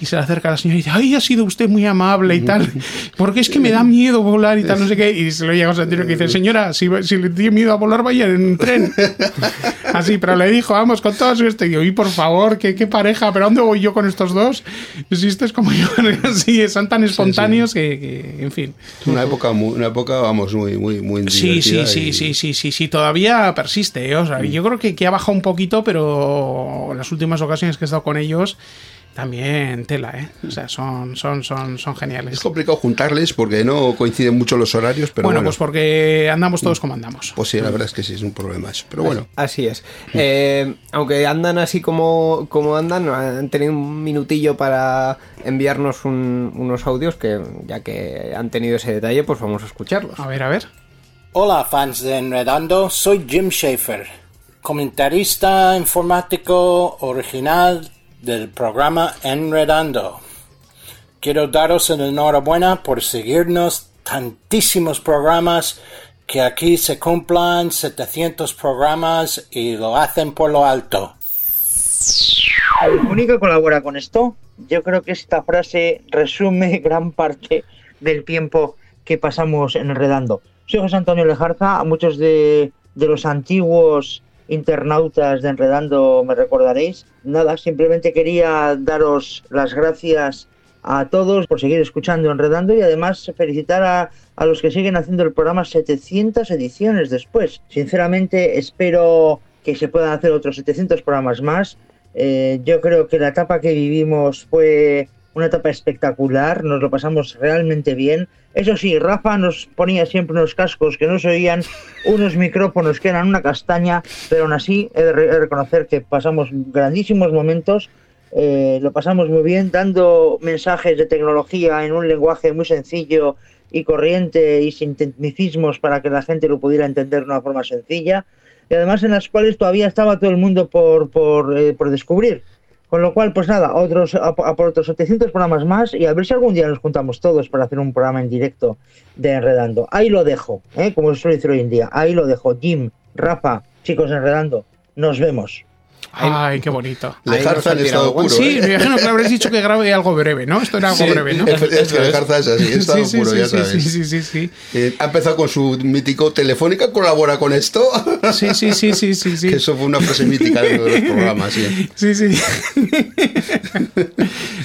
C: y se le acerca la señora y dice, ay, ha sido usted muy amable y tal, porque es que me da miedo volar y tal, no sé qué. Y se lo llega a Antonio que dice, señora, si, si le tiene miedo a volar, vaya en tren. Así, pero le dijo, vamos, con todo su este. Y yo, y por favor, ¿qué, qué pareja, pero ¿dónde voy yo con estos dos? Si esto es como yo, así, son tan espontáneos que, que, en fin.
B: Una época, muy- una época, vamos, muy, muy, muy
C: Sí, sí, sí,
B: y-
C: sí, sí, sí, sí, todavía persiste. ¿eh? O sea, yo creo que, que ha bajado un poquito, pero en las últimas ocasiones que he estado con ellos, también tela, ¿eh? O sea, son, son, son, son
B: Es
C: geniales.
B: complicado juntarles porque no coinciden mucho los horarios, pero
C: bueno,
B: bueno,
C: pues porque andamos todos como andamos.
B: pues sí, la verdad es que sí, es un problema eso. Pero bueno,
A: Así es. Eh, aunque andan así como, como andan, han tenido un minutillo para enviarnos un- unos audios que, ya que han tenido ese detalle, pues vamos a escucharlos.
C: A ver, a ver.
H: Hola fans de Enredando, soy Jim Schaefer, comentarista informático original del programa Enredando. Quiero daros el enhorabuena por seguirnos tantísimos programas que aquí se cumplan 700 programas y lo hacen por lo alto.
I: único colabora con esto, yo creo que esta frase resume gran parte del tiempo que pasamos enredando. Soy José Antonio Lejarza, a muchos de, de los antiguos internautas de Enredando me recordaréis. Nada, simplemente quería daros las gracias a todos por seguir escuchando Enredando y además felicitar a, a los que siguen haciendo el programa 700 ediciones después. Sinceramente espero que se puedan hacer otros 700 programas más. Eh, yo creo que la etapa que vivimos fue una etapa espectacular, nos lo pasamos realmente bien. Eso sí, Rafa nos ponía siempre unos cascos que no se oían, unos micrófonos que eran una castaña, pero aún así he de, reconocer que pasamos grandísimos momentos, eh, lo pasamos muy bien, dando mensajes de tecnología en un lenguaje muy sencillo y corriente y sin tecnicismos para que la gente lo pudiera entender de una forma sencilla, y además en las cuales todavía estaba todo el mundo por, por, eh, por descubrir. Con lo cual, pues nada, otros, a, por otros 700 programas más y a ver si algún día nos juntamos todos para hacer un programa en directo de Enredando. Ahí lo dejo, ¿eh? como se suele decir hoy en día. Ahí lo dejo. Jim, Rafa, chicos Enredando, nos vemos.
C: Ay, qué bonito.
B: Lejarza en estado puro.
C: Sí,
B: ¿eh?
C: me imagino que habréis dicho que grabe algo breve, ¿no? Esto era algo
B: Sí,
C: breve, ¿no?
B: Es, es que Lejarza es así, estado
C: Sí, sí,
B: puro,
C: sí,
B: ya
C: sí,
B: sabes.
C: sí, sí, sí, sí.
B: Eh, ha empezado con su mítico Telefónica, colabora con esto.
C: Sí, sí, sí, sí, sí, sí.
B: Que eso fue una frase mítica de los programas, sí.
C: Sí, sí.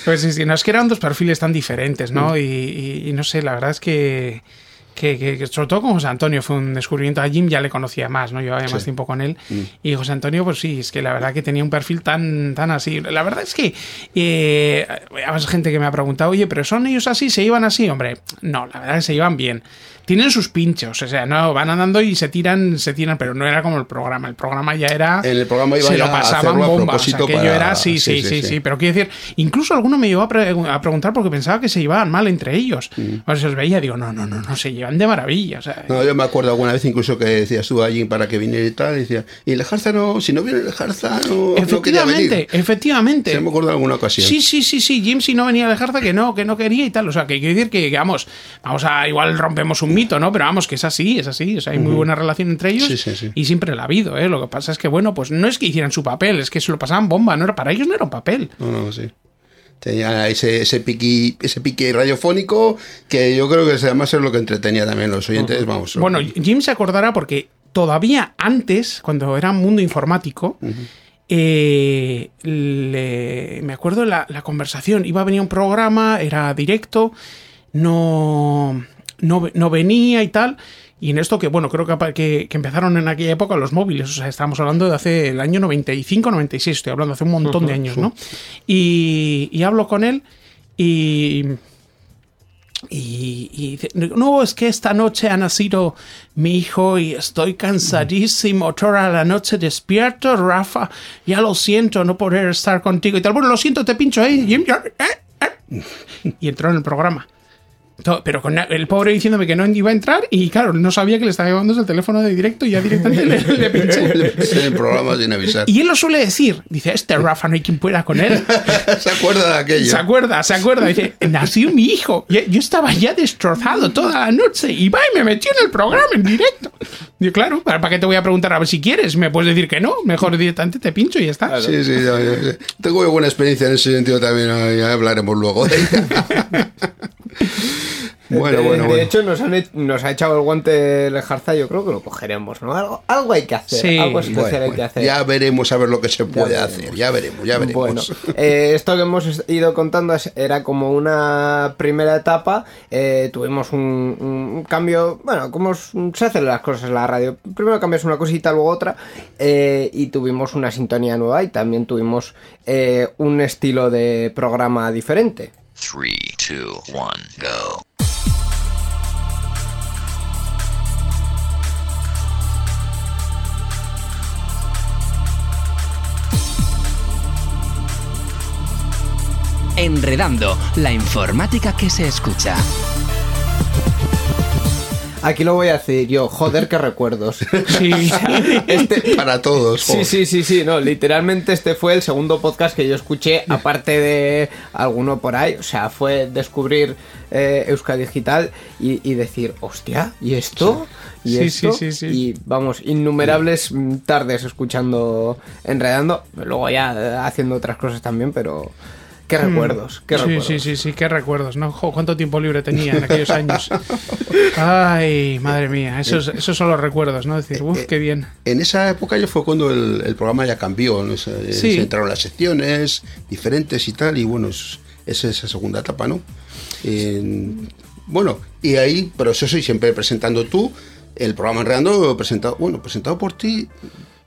C: pues sí, sí, no, es que eran dos perfiles tan diferentes, ¿no?
B: Mm.
C: Y, y- y no sé, la verdad es que, que, que- que sobre todo con José Antonio fue un descubrimiento. A Jim ya le conocía más, ¿no? Llevaba más
B: Sí.
C: tiempo con él.
B: Mm.
C: Y José Antonio, pues sí, es que la verdad que tenía un perfil tan, tan así. La verdad es que eh, hay gente que me ha preguntado, oye, pero ¿son ellos así? ¿Se iban así? Hombre, no, la verdad es que se llevan bien. Tienen sus pinchos, o sea, no van andando y se tiran, se tiran, pero no era como el programa. El programa ya era.
B: En el programa iba
C: se lo pasaban
B: hacerlo a
C: bomba. O sea, aquello
B: para-
C: era, sí, sí, sí, sí, Pero quiero decir, incluso alguno me llevó a, pre- a preguntar porque pensaba que se llevaban mal entre ellos. O sea, se os veía, digo, no, no, no, no, se llevan de maravilla. O sea,
B: No, yo me acuerdo alguna vez incluso que decías tú allí para que viniera y tal, y decía, y Lejarza no, si no viene Lejarza no, no quería venir.
C: efectivamente, efectivamente.
B: Sí, me acuerdo de alguna ocasión.
C: Sí, sí, sí, sí. Jim si no venía de Jarza que no, que no quería y tal. O sea, que quiero decir que, que, vamos, vamos a igual rompemos un mito, ¿no? Pero vamos, que es así, es así. O sea, hay muy buena relación entre ellos
B: Sí, sí, sí.
C: y siempre la ha habido, ¿eh? Lo que pasa es que, bueno, pues no es que hicieran su papel, es que se lo pasaban bomba, no era para ellos no era un papel.
B: No, no, sí. Tenía ese, ese, piqui, ese pique radiofónico que yo creo que además es lo que entretenía también los oyentes. Vamos.
C: Bueno, Jim se acordará porque todavía antes, cuando era mundo informático, eh, le- me acuerdo la, la conversación. Iba a venir un programa, era directo, no, no, no venía y tal. Y en esto que, bueno, creo que, que, que empezaron en aquella época los móviles, o sea, estamos hablando de hace el año 95, 96, estoy hablando hace un montón de años,
J: sí.
C: ¿no? Y, y hablo con él y, y, y dice, no, es que esta noche ha nacido mi hijo y estoy cansadísimo, toda la noche despierto, Rafa, ya lo siento no poder estar contigo y tal. Bueno, lo siento, te pincho, eh, eh. Y entró en el programa. Pero con el pobre diciéndome que no iba a entrar y claro, no sabía que le estaba llevando el teléfono de directo y ya directamente le, le pinché.
B: el programa sin avisar.
C: Y él lo suele decir. Dice, este Rafa no hay quien pueda con él.
B: se acuerda de aquello.
C: Se acuerda, se acuerda. Dice, nació mi hijo. Yo, estaba ya destrozado toda la noche y va y me metió en el programa en directo. Digo, claro, ¿para, qué te voy a preguntar? A ver si quieres. Me puedes decir que no. Mejor directamente te pincho y ya está.
B: Sí, sí, ya, ya, ya. tengo buena experiencia en ese sentido también, ya hablaremos luego de ella. Bueno,
A: de,
B: bueno,
A: de
B: bueno.
A: hecho, nos, han nos ha echado el guante Lejarza, yo creo que lo cogeremos, ¿no? Algo, algo hay que hacer,
C: Sí.
A: algo especial
B: Bueno,
A: hay que hacer.
B: ya veremos a ver lo que se puede hacer, ya veremos, ya veremos.
A: Bueno, eh, esto que hemos ido contando es- era como una primera etapa. eh, tuvimos un, un cambio, bueno, como se hacen las cosas en la radio. Primero cambias una cosita, luego otra. eh, y tuvimos una sintonía nueva y también tuvimos eh, un estilo de programa diferente.
K: 3, 2, 1, go.
L: Enredando, la informática que se escucha.
A: Aquí lo voy a decir yo, joder, qué recuerdos.
C: Sí.
A: Este,
B: Para todos.
A: Sí,
B: joder.
A: sí, sí, sí, no, literalmente este fue el segundo podcast que yo escuché, aparte de alguno por ahí, o sea, fue descubrir eh, Euskadi Digital y, y decir, hostia, ¿y esto? ¿Y
C: Sí,
A: esto?
C: sí, sí, sí.
A: Y vamos, innumerables mm, tardes escuchando, enredando, luego ya eh, haciendo otras cosas también, pero qué recuerdos, qué
C: Mm. sí,
A: recuerdos.
C: sí, sí, sí, qué recuerdos, ¿no? Jo, ¿Cuánto tiempo libre tenía en aquellos años? Ay, madre mía, esos, esos son los recuerdos, ¿no? Decir, uff, qué bien.
B: En esa época ya fue cuando el, el programa ya cambió, ¿no? Se,
C: Sí.
B: se entraron las secciones diferentes y tal, y bueno, es- es esa segunda etapa, ¿no? En- bueno, y ahí, pero eso soy siempre presentando tú, el programa Enredando presentado, bueno, presentado por ti,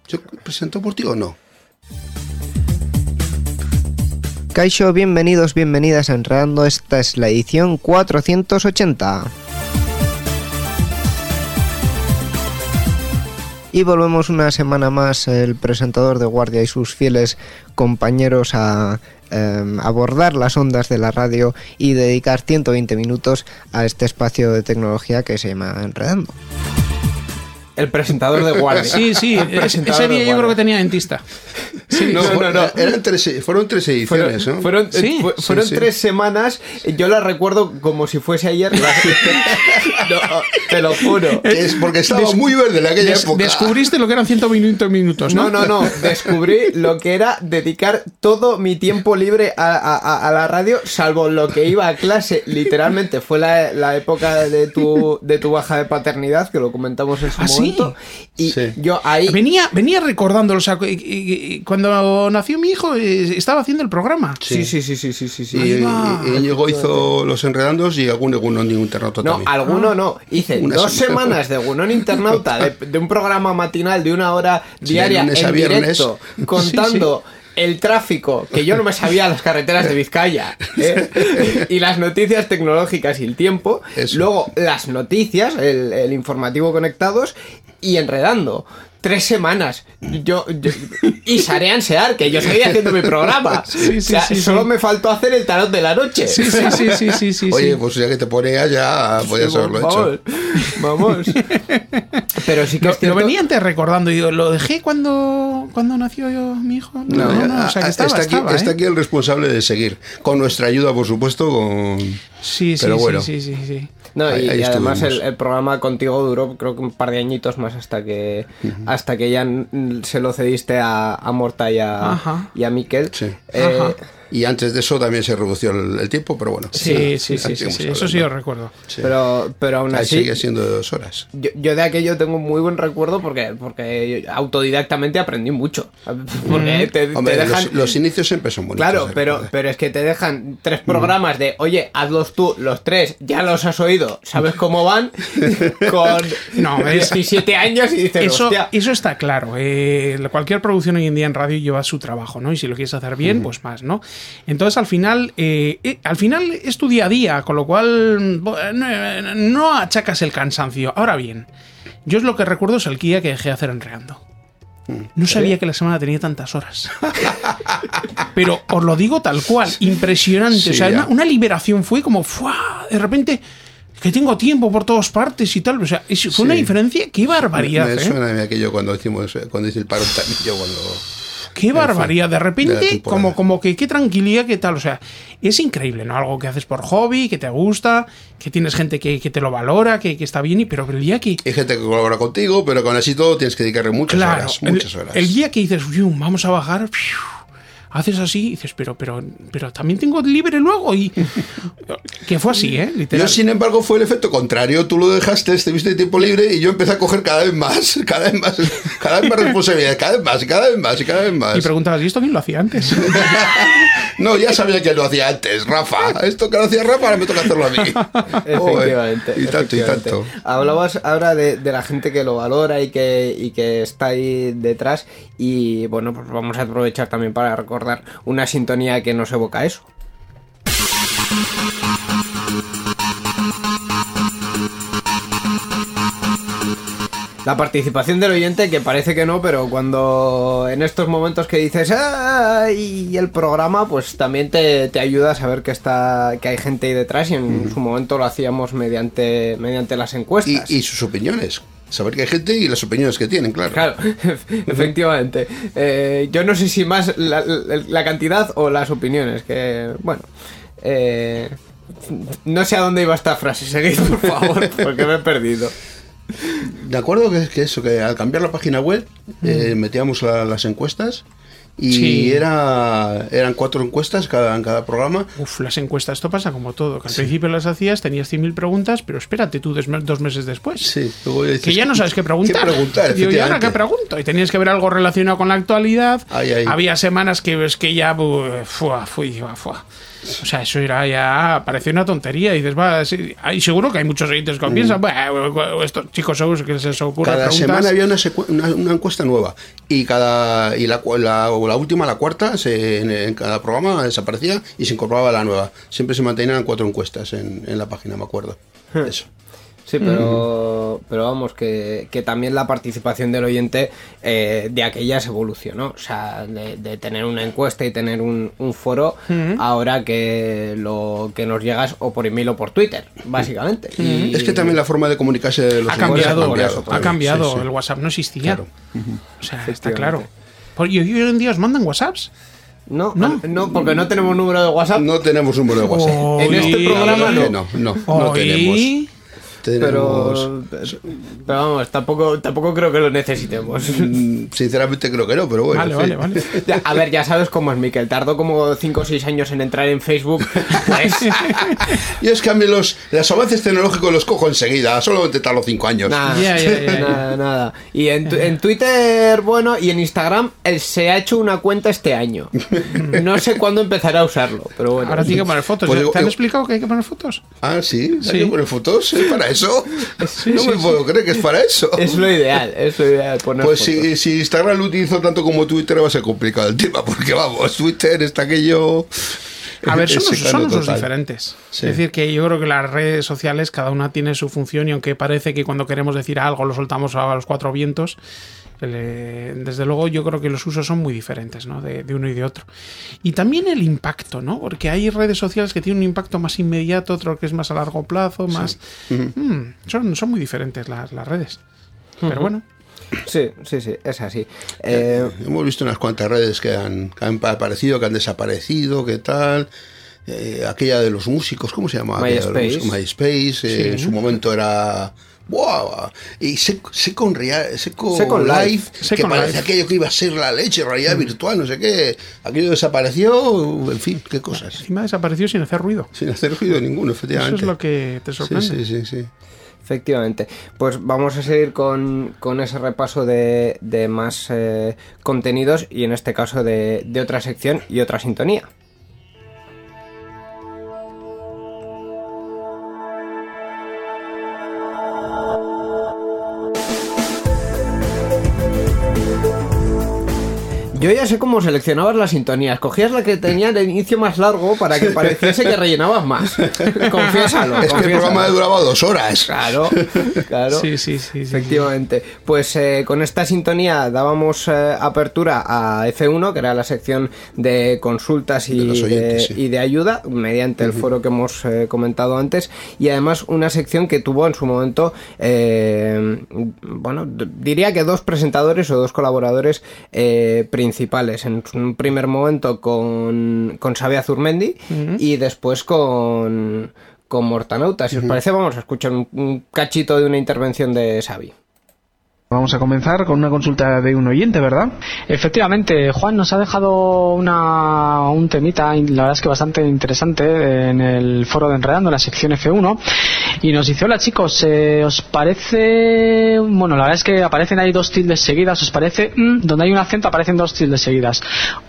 B: ¿yo presentado por ti o no?
D: Kaisho, bienvenidos, bienvenidas a Enredando. Esta es la edición 480. Y volvemos una semana más el presentador de Guardia y sus fieles compañeros a eh, abordar las ondas de la radio y dedicar 120 minutos a este espacio de tecnología que se llama Enredando.
A: El presentador de guardia.
C: Sí, sí,
A: El
C: ese
A: presentador
C: día yo creo que tenía dentista.
B: no,
A: no,
B: fue-
A: no.
B: Eran tres, fueron tres ediciones,
A: Fueron,
B: ¿no?
A: fueron, eh,
C: Sí,
A: fu-
B: sí,
A: fueron
B: sí.
A: tres semanas. Yo las recuerdo como si fuese ayer. No, te lo juro.
B: Que es porque estaba
C: Des-
B: muy verde en aquella
C: Des-
B: época.
C: descubriste lo que eran 120 minutos, ¿no?
A: No, no, no. Descubrí lo que era dedicar todo mi tiempo libre a, a- a- a la radio, salvo lo que iba a clase. Literalmente fue la, la época de tu, de tu baja de paternidad, que lo comentamos en su
C: ¿Ah, sí?
A: Y
B: Sí.
A: yo ahí.
C: Venía, venía recordándolo, o sea, cuando nació mi hijo eh, estaba haciendo el programa.
A: Sí, sí, sí, sí, sí, sí. sí.
B: Y, Íñigo hizo los enredandos y algún alguno ni internauta
A: No,
B: también.
A: alguno no. Hice
B: Una
A: dos
B: semana.
A: semanas de Gunón Internauta, de, de un programa matinal de una hora diaria en
B: viernes.
A: directo, contando el tráfico, que yo no me sabía las carreteras de Vizcaya, ¿eh? y las noticias tecnológicas y el tiempo.
B: Eso.
A: Luego las noticias, el, el informativo conectados y enredando. Tres semanas. Yo, yo- y Sarean Sear, que yo seguía haciendo mi programa.
C: Sí, sí,
A: o sea,
C: sí, sí.
A: solo me faltó hacer el tarot de la noche.
C: Sí, sí, sí, sí, sí, sí.
B: Oye, pues ya que te ponías ya podías haberlo hecho.
A: Vamos, vamos. Pero sí que
C: Lo,
A: es cierto-
C: lo venía antes recordando y digo, ¿lo dejé cuando, cuando nació yo, mi hijo? No, no, no, o sea que
B: Ah,
C: estaba,
B: está aquí,
C: estaba,
B: está
C: ¿eh?
B: aquí el responsable de seguir. Con nuestra ayuda, por supuesto, con...
C: Sí, sí,
B: Pero
C: sí,
B: bueno.
C: sí, sí, sí.
A: No,
B: Ahí-
A: y,
B: ahí
A: y además el, programa contigo duró creo que un par de añitos más hasta que hasta que ya se lo cediste a, a Morta y a,
C: Ajá.
A: y a Miquel.
B: Sí.
A: Eh,
C: Ajá.
B: Y antes de eso también se redució el, el tiempo, pero bueno.
C: Sí, sí, sí, sí, sí, eso sí lo recuerdo.
B: Sí.
A: Pero, pero aún
B: Ahí
A: así,
B: sigue siendo de dos horas.
A: yo, yo de aquello tengo muy buen recuerdo porque, porque autodidactamente aprendí mucho. Porque te, te
B: Hombre,
A: dejan...
B: los, los inicios siempre son bonitos.
A: Claro,
B: de
A: pero, pero es que te dejan tres programas de, oye, hazlos tú, los tres, ya los has oído, sabes cómo van, con
C: No, es-
A: 17 años y dices,
C: Eso,
A: hostia,
C: eso está claro. eh, cualquier producción hoy en día en radio lleva su trabajo, ¿no? Y si lo quieres hacer bien, pues más, ¿no? Entonces, al final, eh, eh, al final es tu día a día, con lo cual eh, no, no achacas el cansancio. Ahora bien, yo es lo que recuerdo es el día que dejé de hacer enreando. No sabía que la semana tenía tantas horas. Pero os lo digo tal cual, impresionante.
B: Sí,
C: o sea, una, una liberación fue como, ¡fua! de repente, que tengo tiempo por todas partes y tal. O sea, fue una diferencia, qué barbaridad.
B: Me
C: ¿eh?
B: suena a mí aquello cuando hicimos, cuando hice el paro yo cuando...
C: Qué barbaridad. De repente, como, como que qué tranquilidad, qué tal. O sea, es increíble, ¿no? Algo que haces por hobby, que te gusta, que tienes gente que, que te lo valora, que, que está bien, y pero el día que.
B: Hay gente que colabora contigo, pero con así todo tienes que dedicarle muchas
C: Claro,
B: horas.
C: el,
B: Muchas horas.
C: el día que dices, "Uy, vamos a bajar, fiu", haces así, y dices, pero, pero, pero también tengo libre luego. Y que fue así, ¿eh? Literal.
B: Yo, sin embargo, fue el efecto contrario. Tú lo dejaste, estuviste tiempo libre y yo empecé a coger cada vez más, cada vez más, cada vez más responsabilidad, cada vez más, cada vez más, y cada vez más.
C: Y preguntabas, ¿y esto quién lo hacía antes?
B: No, ya sabía que lo hacía antes, Rafa. Esto que lo hacía Rafa, ahora me toca hacerlo a mí.
A: Efectivamente.
B: Joder, Y tanto, y tanto.
A: Hablabas ahora de, de la gente que lo valora y que, y que está ahí detrás. Y bueno, pues vamos a aprovechar también para recordar una sintonía que nos evoca eso. La participación del oyente, que parece que no, pero cuando en estos momentos que dices "Ah", y el programa, pues también te, te ayuda a saber que está que hay gente ahí detrás y en su momento lo hacíamos mediante, mediante las
B: Y,
A: encuestas.
B: y sus opiniones. Saber que hay gente y las opiniones que tienen, claro.
A: Claro, efectivamente. Eh, yo no sé si más la, cantidad o las opiniones, que bueno. eh, no sé a dónde iba esta frase, seguid por favor, porque me he perdido.
B: De acuerdo que, que eso, que al cambiar la página web eh, metíamos la- las encuestas y
C: Sí.
B: era eran cuatro encuestas cada, en cada programa.
C: Uf, las encuestas, esto pasa como todo. Que al principio las hacías, tenías 100.000 preguntas, pero espérate tú dos, me- dos meses después.
B: Sí, luego dices,
C: que ya no sabes qué preguntar.
B: ¿Qué preguntar,
C: Digo, ¿y ahora qué pregunto? Y tenías que ver algo relacionado con la actualidad.
B: Ay, ay.
C: Había semanas que es que ya fua, fui, fua, fua. O sea, eso era ya. Parecía una tontería. Y dices, va, sí. Y seguro que hay muchos oyentes que piensan, bueno, estos chicos seguros que se les ocurra
B: Mm. Cada
C: preguntas.
B: semana había una, una, una encuesta nueva y cada y la, la, o la última, la cuarta, se, en, en cada programa desaparecía y se incorporaba la nueva. Siempre se mantenían cuatro encuestas en, en la página, me acuerdo. Eso.
A: Sí, pero, pero vamos, que, que también la participación del oyente eh, de aquellas evolucionó. O sea, de, de tener una encuesta y tener un, un foro, ahora que lo que nos llegas o por email o por Twitter, básicamente. Y-
B: Es que también la forma de comunicarse de los
C: ha cambiado,
A: eso,
C: ha cambiado.
B: Sí, sí.
C: El WhatsApp no existía.
B: Claro.
C: O sea, está claro. Por- Y hoy en día os mandan WhatsApps.
A: No,
C: No.
A: no, porque no tenemos número de WhatsApp.
B: No tenemos número de WhatsApp.
A: En este programa
B: que
A: no.
B: no, no, no
C: Hoy-
B: tenemos.
A: Pero, pero vamos, tampoco, tampoco creo que lo necesitemos.
B: Mm, Sinceramente creo que no, pero bueno.
C: Vale, vale, vale.
A: A ver, ya sabes cómo es Miquel. Tardó como 5 o 6 años en entrar en Facebook. Pues,
B: Yo es que a mí los, los avances tecnológicos los cojo enseguida, solamente tardo cinco años.
A: nada, nada, nada. Y en, tu- en Twitter, bueno, y en Instagram eh, se ha hecho una cuenta este año. No sé cuándo empezará a usarlo, pero bueno.
C: Ahora tiene que poner fotos.
B: Pues
C: ¿Te
B: digo-
C: han
B: digo-
C: explicado que hay que poner fotos?
B: Ah, sí,
C: Sí.
B: hay que poner fotos, ¿es para eso?
C: Sí,
B: no
C: sí,
B: me
C: sí.
B: puedo creer que es para eso.
A: Es lo ideal, es lo ideal poner
B: Pues si, si Instagram lo utilizo tanto como Twitter va a ser complicado el tema, porque vamos, Twitter está aquello...
C: A ver, son, son usos diferentes.
B: Sí.
C: Es decir, que yo creo que las redes sociales, cada una tiene su función y aunque parece que cuando queremos decir algo lo soltamos a los cuatro vientos, desde luego yo creo que los usos son muy diferentes, ¿no? De, de uno y de otro. Y también el impacto, ¿no? Porque hay redes sociales que tienen un impacto más inmediato, otro que es más a largo plazo, más... Mm, son, son muy diferentes las, las redes. Pero bueno.
A: Sí, sí, sí, es así. Eh,
B: Hemos visto unas cuantas redes que han, que han aparecido, que han desaparecido, qué tal. Eh, aquella de los músicos, ¿cómo se llama? Aquella de los
A: MySpace.
B: MySpace, eh,
C: Sí.
B: en su momento era... ¡Wow! Y Sec- Second, Real, Second,
A: Second
B: Life,
A: Life.
B: que
C: Second
B: parece
C: Life.
B: aquello que iba a ser la leche, realidad virtual, no sé qué. Aquello desapareció, en fin, qué cosas.
C: Encima desapareció sin hacer ruido.
B: Sin hacer ruido ninguno, efectivamente.
C: Eso es lo que te
B: Sí,
C: sorprende.
B: sí, sí, sí.
A: Efectivamente. Pues vamos a seguir con, con ese repaso de, de más eh, contenidos y en este caso de, de otra sección y otra sintonía. Yo ya sé cómo seleccionabas las sintonías. Cogías la que tenía el inicio más largo para que pareciese que rellenabas más. Confiésalo.
B: Es que el programa duraba dos horas.
A: Claro, claro.
C: Sí, sí, sí, sí.
A: Efectivamente. Pues eh, con esta sintonía dábamos eh, apertura a F1, que era la sección de consultas y
B: De
A: de,
B: los oyentes, sí.
A: y de ayuda, mediante el foro que hemos eh, comentado antes, y además una sección que tuvo en su momento, eh, bueno, diría que dos presentadores o dos colaboradores eh, principales. En un primer momento con, con Xavi Azurmendi y después con con Mortanauta. Si os parece, vamos a escuchar un, un cachito de una intervención de Xavi.
J: Vamos a comenzar con una consulta de un oyente, ¿verdad?
M: Efectivamente, Juan nos ha dejado una, un temita, y la verdad es que bastante interesante, en el foro de Enredando, en la sección F1, y nos dice, hola chicos, eh, ¿os parece...? Bueno, la verdad es que aparecen ahí dos tildes seguidas, ¿os parece...? Mm, donde hay un acento aparecen dos tildes seguidas.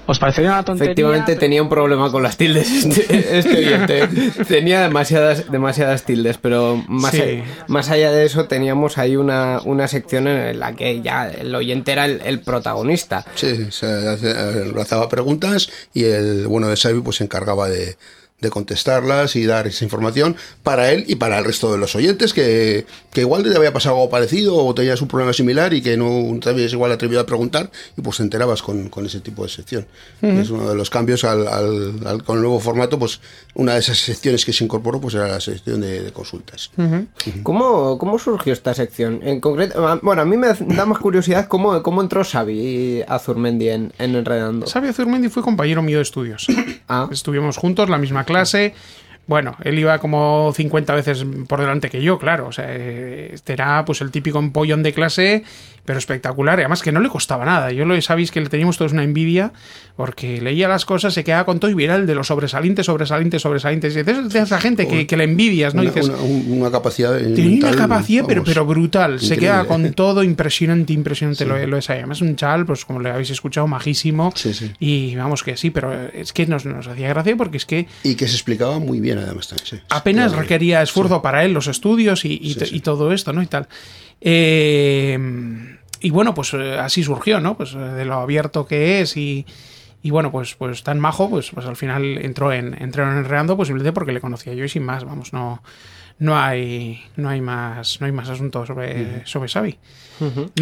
M: ¿Os parecería una tontería?
A: Efectivamente tenía un problema con las tildes este, este oyente. Tenía demasiadas, demasiadas tildes, pero más,
C: Sí.
A: a- más allá de eso teníamos ahí una, una sección en la que ya el oyente era el, el protagonista.
B: Sí, se hace- lanzaba preguntas y el bueno de Xavi pues se encargaba de, de contestarlas y dar esa información para él y para el resto de los oyentes que, que igual te había pasado algo parecido o tenías un problema similar y que no te habías igual atrevido a preguntar y pues te enterabas con, con ese tipo de sección. Y Es uno de los cambios al, al- al- con el nuevo formato, pues una de esas secciones que se incorporó pues era la sección de, de consultas.
A: ¿Cómo, ¿Cómo surgió esta sección? En concreto, a- bueno, a mí me da más curiosidad cómo, cómo entró Xavi Azurmendi en, en Enredando.
C: Xavi Azurmendi fue compañero mío de estudios.
A: Ah.
C: Estuvimos juntos, la misma clase clase bueno, él iba como 50 veces por delante que yo, claro. O sea, eh, este era pues el típico empollón de clase, pero espectacular. Y además que no le costaba nada. Yo lo sabéis que le teníamos todos una envidia, porque leía las cosas, se quedaba con todo y era el de los sobresalientes, sobresalientes, sobresalientes. Y de esa gente que, que le envidias, ¿no? Y
B: Una,
C: dices,
B: una- un- una capacidad.
C: Tenía una
B: mental,
C: capacidad, pero,
B: vamos,
C: pero brutal. Se
B: increíble.
C: queda con todo impresionante, impresionante lo, lo es ahí. Además, un chaval, pues como le habéis escuchado, majísimo. Y vamos que sí, pero es que nos, nos hacía gracia porque es que
B: Y que se explicaba muy bien, además, también. sí.
C: apenas requería esfuerzo para él los estudios y, y- y todo esto, ¿no? Y tal. Eh, y bueno, pues eh, así surgió, ¿no? Pues eh, de lo abierto que es y, y bueno, pues, pues tan majo, pues, pues al final entró en, entró en Enredando, pues simplemente porque le conocía yo y sin más, vamos, no, no hay, no hay más, no hay más asuntos sobre, sobre Xavi.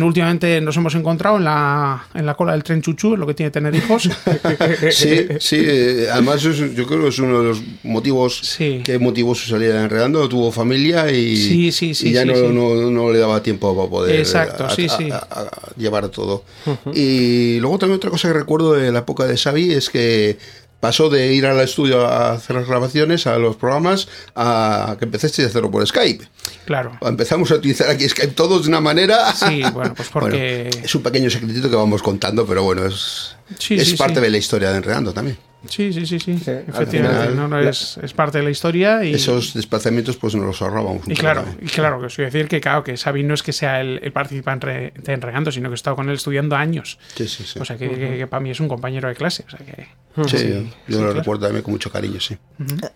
C: Últimamente nos hemos encontrado en la, en la cola del tren chuchu, es lo que tiene tener hijos.
B: Sí, sí, eh, además es- yo creo que es uno de los motivos que motivó su salida enredando, tuvo familia y,
C: Sí, sí, sí,
B: y ya
C: sí,
B: no,
C: sí.
B: No, no le daba tiempo para poder
C: Exacto,
B: a-
C: sí,
B: a-
C: sí.
B: a- a llevar todo. Y luego también otra cosa que recuerdo de la época de Xavi es que pasó de ir al estudio a hacer las grabaciones, a los programas, a que empezaste a hacerlo por Skype.
C: Claro.
B: Empezamos a utilizar aquí Skype todos de una manera.
C: Sí, bueno, pues porque-
B: Bueno, es un pequeño secretito que vamos contando, pero bueno, es,
C: Sí,
B: es
C: sí,
B: parte
C: sí.
B: de la historia de Enredando también.
C: Sí, sí, sí, sí. Efectivamente,
B: final,
C: no, no, es, es parte de la historia y,
B: Esos desplazamientos pues nos los ahorrábamos
C: y claro, y claro, que os voy a decir que claro, que Xavi no es que sea el, el participante de Enregando, sino que he estado con él estudiando años.
B: Sí, sí, sí.
C: O sea que, que- que para mí es un compañero de clase. O sea que,
B: Sí,
C: sí,
B: yo
C: sí,
B: lo
C: claro.
B: recuerdo también con mucho cariño, sí.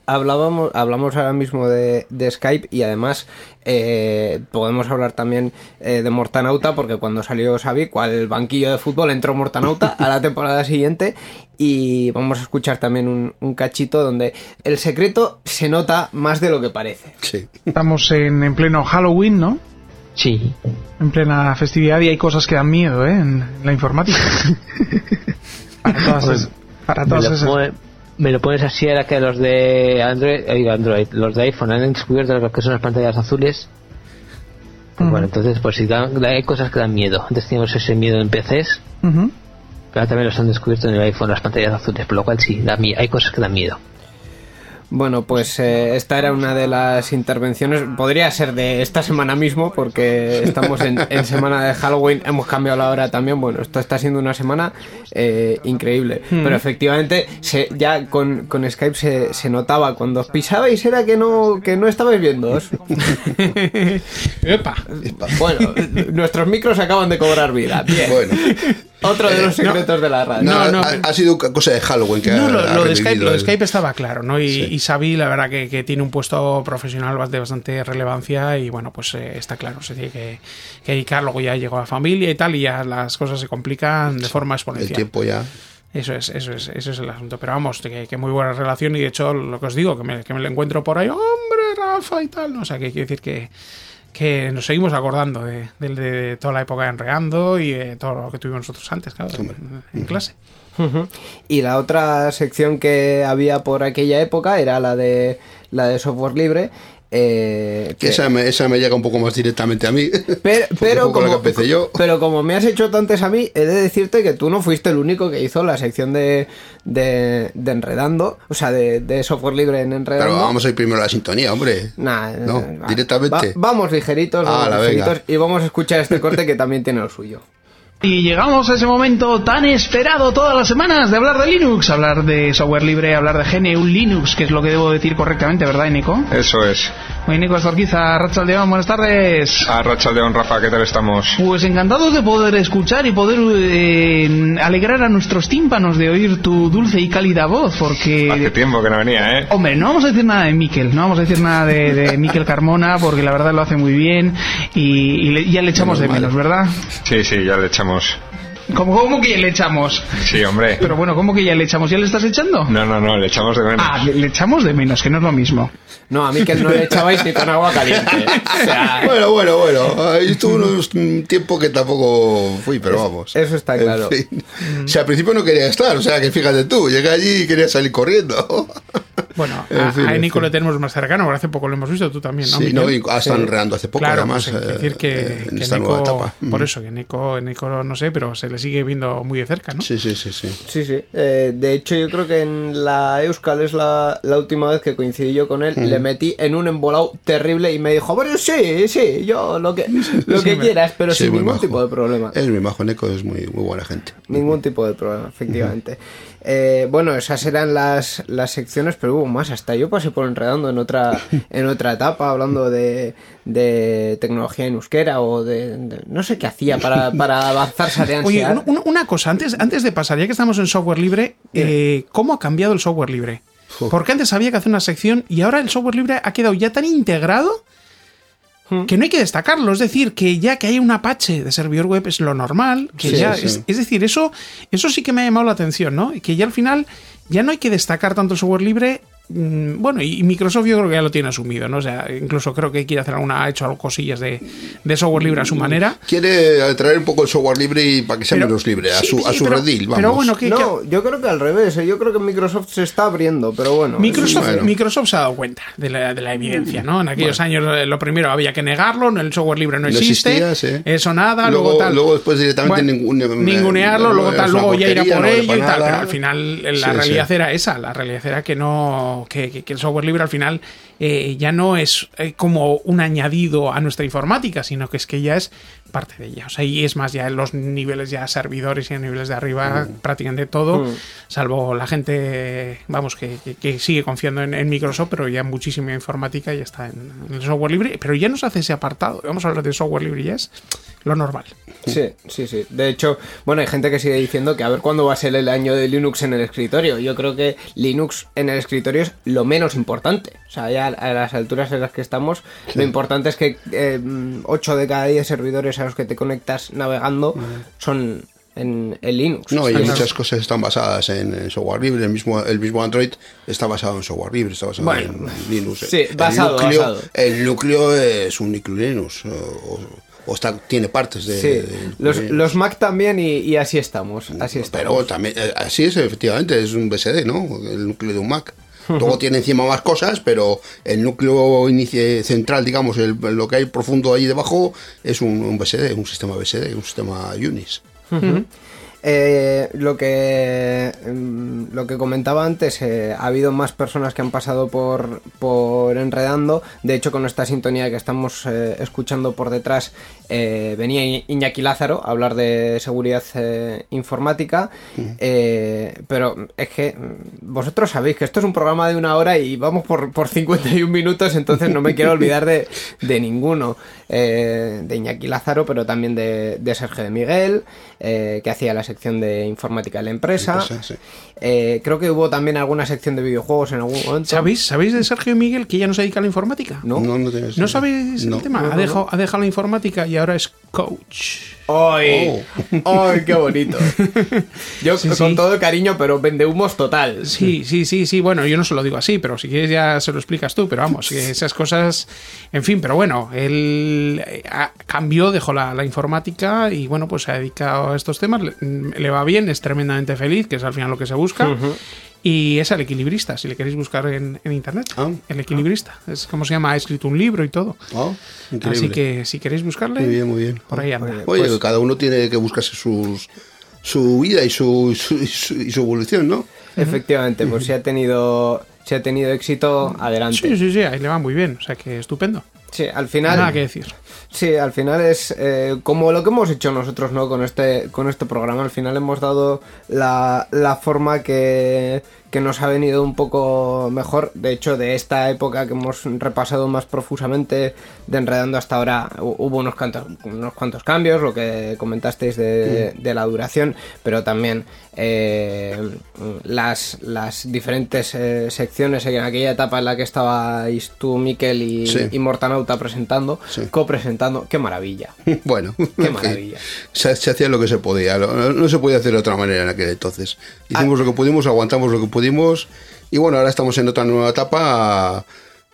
A: Hablábamos, hablamos ahora mismo de, de Skype y además eh, podemos hablar también eh, de Mortanauta porque cuando salió Xavi, cual banquillo de fútbol entró Mortanauta a la temporada siguiente y vamos a escuchar también un, un cachito donde el secreto se nota más de lo que parece.
B: Sí.
J: Estamos en, en pleno Halloween, ¿no?
M: Sí.
J: En plena festividad y hay cosas que dan miedo, ¿eh? En la informática. para todas,
M: Pues,
J: esas- para
M: me,
J: todas
M: lo
J: esas.
M: pone- me lo pones así ahora que los de Android, eh, Android, los de iPhone han descubierto lo que son las pantallas azules. Pues Bueno, entonces, pues si dan- hay cosas que dan miedo. Antes teníamos ese miedo en PCs,
J: Ujú.
M: Pero también los han descubierto en el iPhone, las pantallas azules, por lo cual sí, da hay cosas que dan miedo.
A: Bueno, pues eh, esta era una de las intervenciones, podría ser de esta semana mismo, porque estamos en, en semana de Halloween, hemos cambiado la hora también, bueno, esto está siendo una semana eh, increíble,
C: Mm.
A: pero efectivamente se, ya con, con Skype se, se notaba, cuando os pisabais era que no, que no estabais viéndoos.
C: Epa.
A: Bueno, nuestros micros acaban de cobrar vida, bien.
B: Bueno.
A: Otro de los
B: Eh, no.
A: secretos de la radio.
B: No, ha, ha sido cosa de Halloween que
C: No,
B: ha,
C: lo,
B: ha
C: lo de Skype, lo de
B: el-
C: Skype estaba claro, ¿no? Y,
B: Sí.
C: y Xavi, la verdad, que, que tiene un puesto profesional de bastante relevancia y bueno, pues eh, está claro, se tiene que, que dedicar, luego ya llegó la familia y tal, y ya las cosas se complican de forma
B: el
C: exponencial.
B: tiempo ya.
C: Eso es, eso es, eso es el asunto. Pero vamos, que, que muy buena relación y de hecho lo que os digo, que me, que me lo encuentro por ahí, hombre, Rafa y tal, ¿no? O sea, que quiero decir que, que nos seguimos acordando de, de- de toda la época de Enreando y de todo lo que tuvimos nosotros antes, claro, en, en clase.
A: Y la otra sección que había por aquella época era la de la de software libre. Eh,
B: Que esa, me, esa me llega un poco más directamente a mí.
A: Pero, como,
B: que empecé yo.
A: pero como me has hecho tú antes a mí, he de decirte que tú no fuiste el único que hizo la sección de, de, de Enredando, o sea, de, de software libre en Enredando.
B: Pero vamos a ir primero a la sintonía, hombre.
A: Nah,
B: No,
A: eh, va-
B: directamente.
A: va- vamos ligeritos, vamos
B: Ah, la
A: ligeritos y vamos a escuchar este corte que también tiene lo suyo.
J: Y llegamos a ese momento tan esperado todas las semanas de hablar de Linux, hablar de software libre, hablar de GNU Linux, que es lo que debo decir correctamente, ¿verdad, Nico?
N: Eso es.
J: Oye, Nico Estorquiza, Rachaldeón, buenas tardes.
N: A Rachaldeón, Rafa, ¿qué tal estamos?
J: Pues encantados de poder escuchar y poder eh, alegrar a nuestros tímpanos de oír tu dulce y cálida voz, porque...
N: Hace tiempo que no venía, ¿eh?
J: Hombre, no vamos a decir nada de Miquel, no vamos a decir nada de, de Miquel Carmona, porque la verdad lo hace muy bien y, y le- ya le echamos de menos, ¿verdad?
N: Sí, sí, ya le echamos.
J: ¿Cómo, ¿Cómo que ya le echamos?
N: Sí, hombre.
J: Pero bueno, ¿cómo que ya le echamos? ¿Ya le estás echando?
N: No, no, no, le echamos de menos.
J: Ah, le, le echamos de menos, que no es lo mismo.
A: No, a mí que no le echabais ni con agua caliente. O sea,
B: Bueno, bueno, bueno. Ahí estuvo unos, un tiempo que tampoco fui, pero vamos.
A: eso está
B: En
A: claro.
B: fin. O sea, al principio no quería estar, o sea, que fíjate tú, llegué allí y quería salir corriendo.
C: Bueno,
B: En
C: a,
B: fin,
C: a
B: en
C: Nico
B: fin.
C: le tenemos más cercano, hace poco lo hemos visto, tú también, ¿no?
B: Sí,
C: Miguel?
B: no, y ah, están
C: Sí.
B: enredando hace poco,
C: Claro,
B: además,
C: pues,
B: eh,
C: decir que,
B: en
C: que
B: esta
C: Nico,
B: nueva etapa.
C: por
B: Mm.
C: eso, que Nico, Nico, no sé, pero se le sigue viendo muy de cerca, ¿no?
B: Sí, sí, sí, sí.
A: Sí, sí. Eh, de hecho, yo creo que en la Euskal es la, la última vez que coincidí yo con él.
B: Ujú.
A: Le metí en un embolado terrible y me dijo, bueno, sí, sí, yo lo que, lo
B: Sí,
A: que
B: me-
A: quieras, pero
B: sí,
A: sin ningún
B: majo.
A: tipo de problema.
B: Es mi majo, Neko es muy, muy buena gente.
A: Ningún tipo de problema, efectivamente. Eh, bueno, esas eran las, las secciones, pero hubo más. Hasta yo pasé por enredando en otra, en otra etapa, hablando de, de tecnología en euskera o de, de- no sé qué hacía para, para avanzar Sarean
C: Oye, una cosa, antes, antes de pasar, ya que estamos en software libre, eh, ¿cómo ha cambiado el software libre? Porque antes había que hacer una sección y ahora el software libre ha quedado ya tan integrado que no hay que destacarlo. Es decir, que ya que hay un Apache de servidor web es lo normal. Que
B: Sí,
C: ya
B: sí.
C: Es, es decir, eso, eso sí que me ha llamado la atención, ¿no? Y Que ya al final ya no hay que destacar tanto el software libre. Mm, Bueno, y Microsoft yo creo que ya lo tiene asumido, ¿no? O sea, incluso creo que quiere hacer alguna, ha hecho algo cosillas de, de software libre a su manera.
B: Quiere traer un poco el software libre y para que sea
C: Pero-
B: menos libre, a
C: sí,
B: su, a su
C: pero-
B: redil, vamos.
C: pero bueno, que-
A: No, yo creo que al revés. eh, Yo creo que Microsoft se está abriendo, pero bueno.
C: Microsoft,
A: Bueno.
C: Microsoft se ha dado cuenta de la, de la evidencia, ¿no? En aquellos años eh, lo primero había que negarlo, no, el software libre no
B: No
C: existe,
B: existía, sí.
C: eso nada, luego,
B: Luego-
C: tal.
B: luego después directamente ningún-
C: ningunearlo,
B: no,
C: luego tal, luego ya irá
B: porquería,
C: por ello y tal, pero al final eh, la
B: Sí,
C: realidad
B: sí.
C: era esa, la realidad era que no, que, que- que el software libre al final eh, ya no es eh, como un añadido a nuestra informática, sino que es que ya es parte de ella. O sea, y es más, ya en los niveles ya servidores y en niveles de arriba, prácticamente todo,
A: Mm.
C: salvo la gente, vamos, que, sigue confiando en, en Microsoft, pero ya muchísima informática ya está en, en el software libre, pero ya nos hace ese apartado. Vamos a hablar de software libre y ya es lo normal.
A: Sí, sí, sí. De hecho, bueno, hay gente que sigue diciendo que a ver cuándo va a ser el año de Linux en el escritorio. Yo creo que Linux en el escritorio es lo menos importante. O sea, ya a las alturas en las que estamos, lo importante es que 8 de cada 10 servidores a los que te conectas navegando son en, en Linux.
B: No, y muchas cosas están basadas en, en software libre. El mismo, el mismo Android está basado en software libre, está basado
A: Bueno,
B: en Linux.
A: sí,
B: el
A: basado,
B: núcleo,
A: basado.
B: El núcleo es un núcleo Linux. O, o está, tiene partes de.
A: Sí,
B: de
A: los, los Mac también y, y así estamos. Así estamos.
B: Pero también, eh, así es, efectivamente, es un BSD, ¿no? El núcleo de un Mac. Luego tiene encima más cosas, pero el núcleo inicie- central, digamos, el- lo que hay profundo ahí debajo, es un, un BSD, un sistema BSD, un sistema Unix.
A: Ujú. Eh, lo que mm, lo que comentaba antes, eh, ha habido más personas que han pasado por, por Enredando. De hecho, con esta sintonía que estamos eh, escuchando por detrás, venía Iñaki Lázaro a hablar de seguridad informática. Pero es que mm, vosotros sabéis que esto es un programa de una hora y vamos por, por 51 minutos, entonces no me quiero olvidar de, de ninguno. De Iñaki Lázaro, pero también de, de Sergio de Miguel, que hacía la sección de informática de la empresa.
B: Empresa, sí.
A: Eh, creo que hubo también alguna sección de videojuegos en algún momento.
C: ¿Sabéis, ¿Sabéis de Sergio Miguel que ya no se dedica a la informática?
A: ¿No?
B: No, no tienes-
C: ¿No sabéis
B: no.
C: el tema?
A: No, no,
C: ha, dejado,
A: no.
C: ha dejado la informática y ahora es coach.
A: ¡Ay! ¡Ay, qué bonito! Yo
C: Sí,
A: con
C: sí.
A: todo el cariño, pero vende humos total.
C: Sí, sí, sí, sí. Bueno, yo no se lo digo así, pero si quieres ya se lo explicas tú. Pero vamos, esas cosas. En fin, pero bueno, él eh, ha- cambió, dejó la, la informática y bueno, pues se ha dedicado a estos temas. Le, va bien, es tremendamente feliz, que es al final lo que se busca. Y es el equilibrista, si le queréis buscar en, en internet.
B: Ah.
C: El equilibrista. Es como se llama, ha escrito un libro y todo.
B: Ah, increíble.
C: Así que si queréis buscarle,
B: Muy bien, muy bien.
C: por ahí anda.
B: Oye,
A: Pues-
B: cada uno tiene que buscarse sus, su vida y su, su- y su, y su evolución, ¿no?
A: Efectivamente, pues si ha tenido, si ha tenido éxito, adelante.
C: Sí, sí, sí, ahí le va muy bien. O sea que estupendo.
A: Sí, al final.
C: Nada que decir.
A: Sí, al final es eh, como lo que hemos hecho nosotros, ¿no? Con este, con este programa. Al final hemos dado la, la forma que, que nos ha venido un poco mejor. De hecho, de esta época que hemos repasado más profusamente de Enredando hasta ahora, hu- hubo unos cuantos, unos cuantos cambios, lo que comentasteis de, de la duración, pero también eh, las, las diferentes eh, secciones en aquella etapa en la que estabais tú, Miquel y,
B: Sí.
A: y Mortanauta presentando,
B: Sí.
A: copresentando. ¡Qué maravilla!
B: Bueno,
A: Qué maravilla.
B: se, se hacía lo que se podía, no, se podía hacer de otra manera en aquel entonces. Hicimos lo que pudimos, aguantamos lo que pudimos y bueno, ahora estamos en otra nueva etapa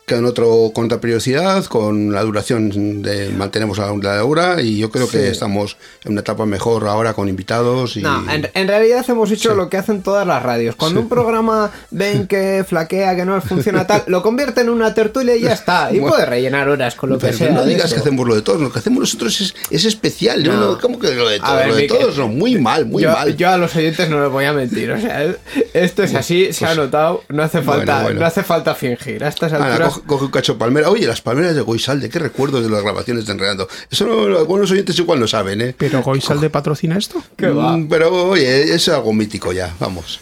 B: con otro con otra periodicidad, con la duración de mantenemos a la hora y yo creo que
A: Sí.
B: estamos en una etapa mejor ahora con invitados y
A: No, en, en realidad hemos hecho lo que hacen todas las radios. Cuando un programa ven que flaquea, que no funciona tal, lo convierte en una tertulia y ya está. Y
B: Bueno.
A: puede rellenar horas con lo que
B: Pero
A: sea.
B: no digas que hacemos lo de todos, lo que hacemos nosotros es, es especial. ¿no?
A: No.
B: ¿Cómo que lo de todos?
A: ver,
B: lo de todos no, muy mal, muy
A: yo,
B: mal.
A: yo a los oyentes no les voy a mentir. O sea, esto es así, se ha notado. No hace falta,
B: Pues, Bueno, bueno.
A: no hace falta fingir. A estas alturas.
B: Coge, coge un cacho de palmera. Oye, las palmeras de Goisalde, qué recuerdos de las grabaciones de Enredando. Eso no, algunos oyentes igual no saben, ¿eh?
C: ¿Pero Goisalde patrocina esto?
B: Mm, Pero oye, es algo mítico ya, vamos.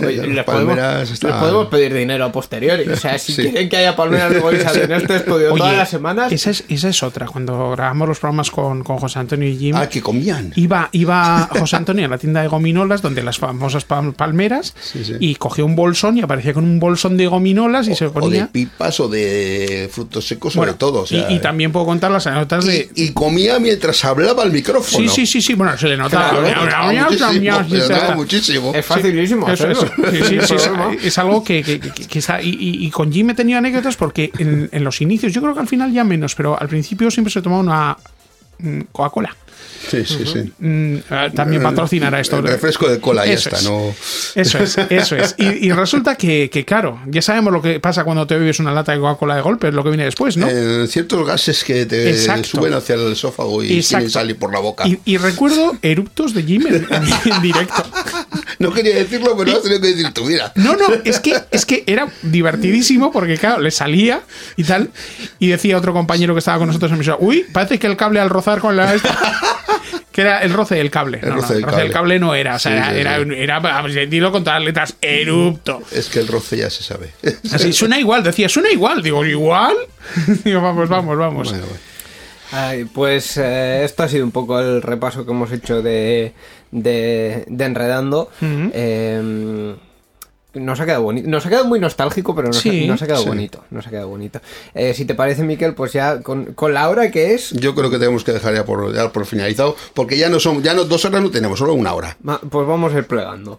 A: Oye,
B: Las
A: les, podemos,
B: palmeras
A: les
B: están-
A: podemos pedir dinero a posteriori. O sea, si
B: Sí.
A: quieren que haya palmeras de Goisal en este estudio
C: Oye,
A: todas las semanas.
C: Esa es, esa es otra. Cuando grabamos los programas con, con José Antonio y Jim.
B: Ah, que comían.
C: Iba, iba José Antonio a la tienda de gominolas, donde las famosas pal- palmeras,
B: sí.
C: y cogió un bolsón y aparecía con un bolsón de gominolas y se
B: O de
C: ponía.
B: pipas o de frutos secos o
C: Bueno,
B: de todo. o sea,
C: y, y también puedo contar las anécdotas de.
B: y comía mientras hablaba al micrófono.
C: Sí, sí, sí, sí. Bueno, se le nota.
B: Claro, muchísimo, se le nota muchísimo.
A: Es facilísimo
C: Eso. Eso. Sí, sí, sí, es, algo que, que- que- que está. Y, y- y con Jim he tenido anécdotas porque en, en los inicios, yo creo que al final ya menos, pero al principio siempre se tomaba una mm, Coca-Cola.
B: Sí, sí, sí.
C: Mm, eh, también patrocinará esto.
B: El refresco de cola, ya
C: Eso
B: está,
C: es.
B: no.
C: Eso es, eso es. Y, y resulta que, que, claro, ya sabemos lo que pasa cuando te bebes una lata de Coca-Cola de golpe, es lo que viene después, ¿no?
B: Eh, ciertos gases que te
C: Exacto.
B: suben hacia el esófago y quieren salir por la boca.
C: Y, y recuerdo eruptos de Jim en- en directo.
B: No quería decirlo, pero has tenido que decir tú, mira.
C: No, no, es que, es que era divertidísimo porque, claro, le salía y tal. Y decía otro compañero que estaba con nosotros en mesa, uy, parece que el cable al rozar con la. esta-". que era el roce del cable.
B: El
C: No, no,
B: roce del
C: el roce del
B: cable.
C: cable no era. O sea,
B: Sí,
C: era,
B: sí,
C: era,
B: sí.
C: era, decirlo con todas las letras, erupto.
B: Es que el roce ya se sabe.
C: Así, suena igual, decía, suena igual. Digo, ¿igual? Digo, vamos, vamos, vamos.
B: Bueno, bueno.
A: Ay, pues eh, esto ha sido un poco el repaso que hemos hecho de, de, de Enredando.
C: Ujú.
A: Eh, nos ha quedado bonito. Nos ha quedado muy nostálgico, pero nos,
C: Sí,
A: ha, nos ha quedado
B: sí.
A: bonito. Nos ha quedado bonito. Eh, si te parece, Miquel, pues ya con, con la hora que es,
B: Yo creo que tenemos que dejar ya por, ya por finalizado, porque ya no son, ya no dos horas no tenemos, solo una hora.
A: ma- pues vamos a ir plegando.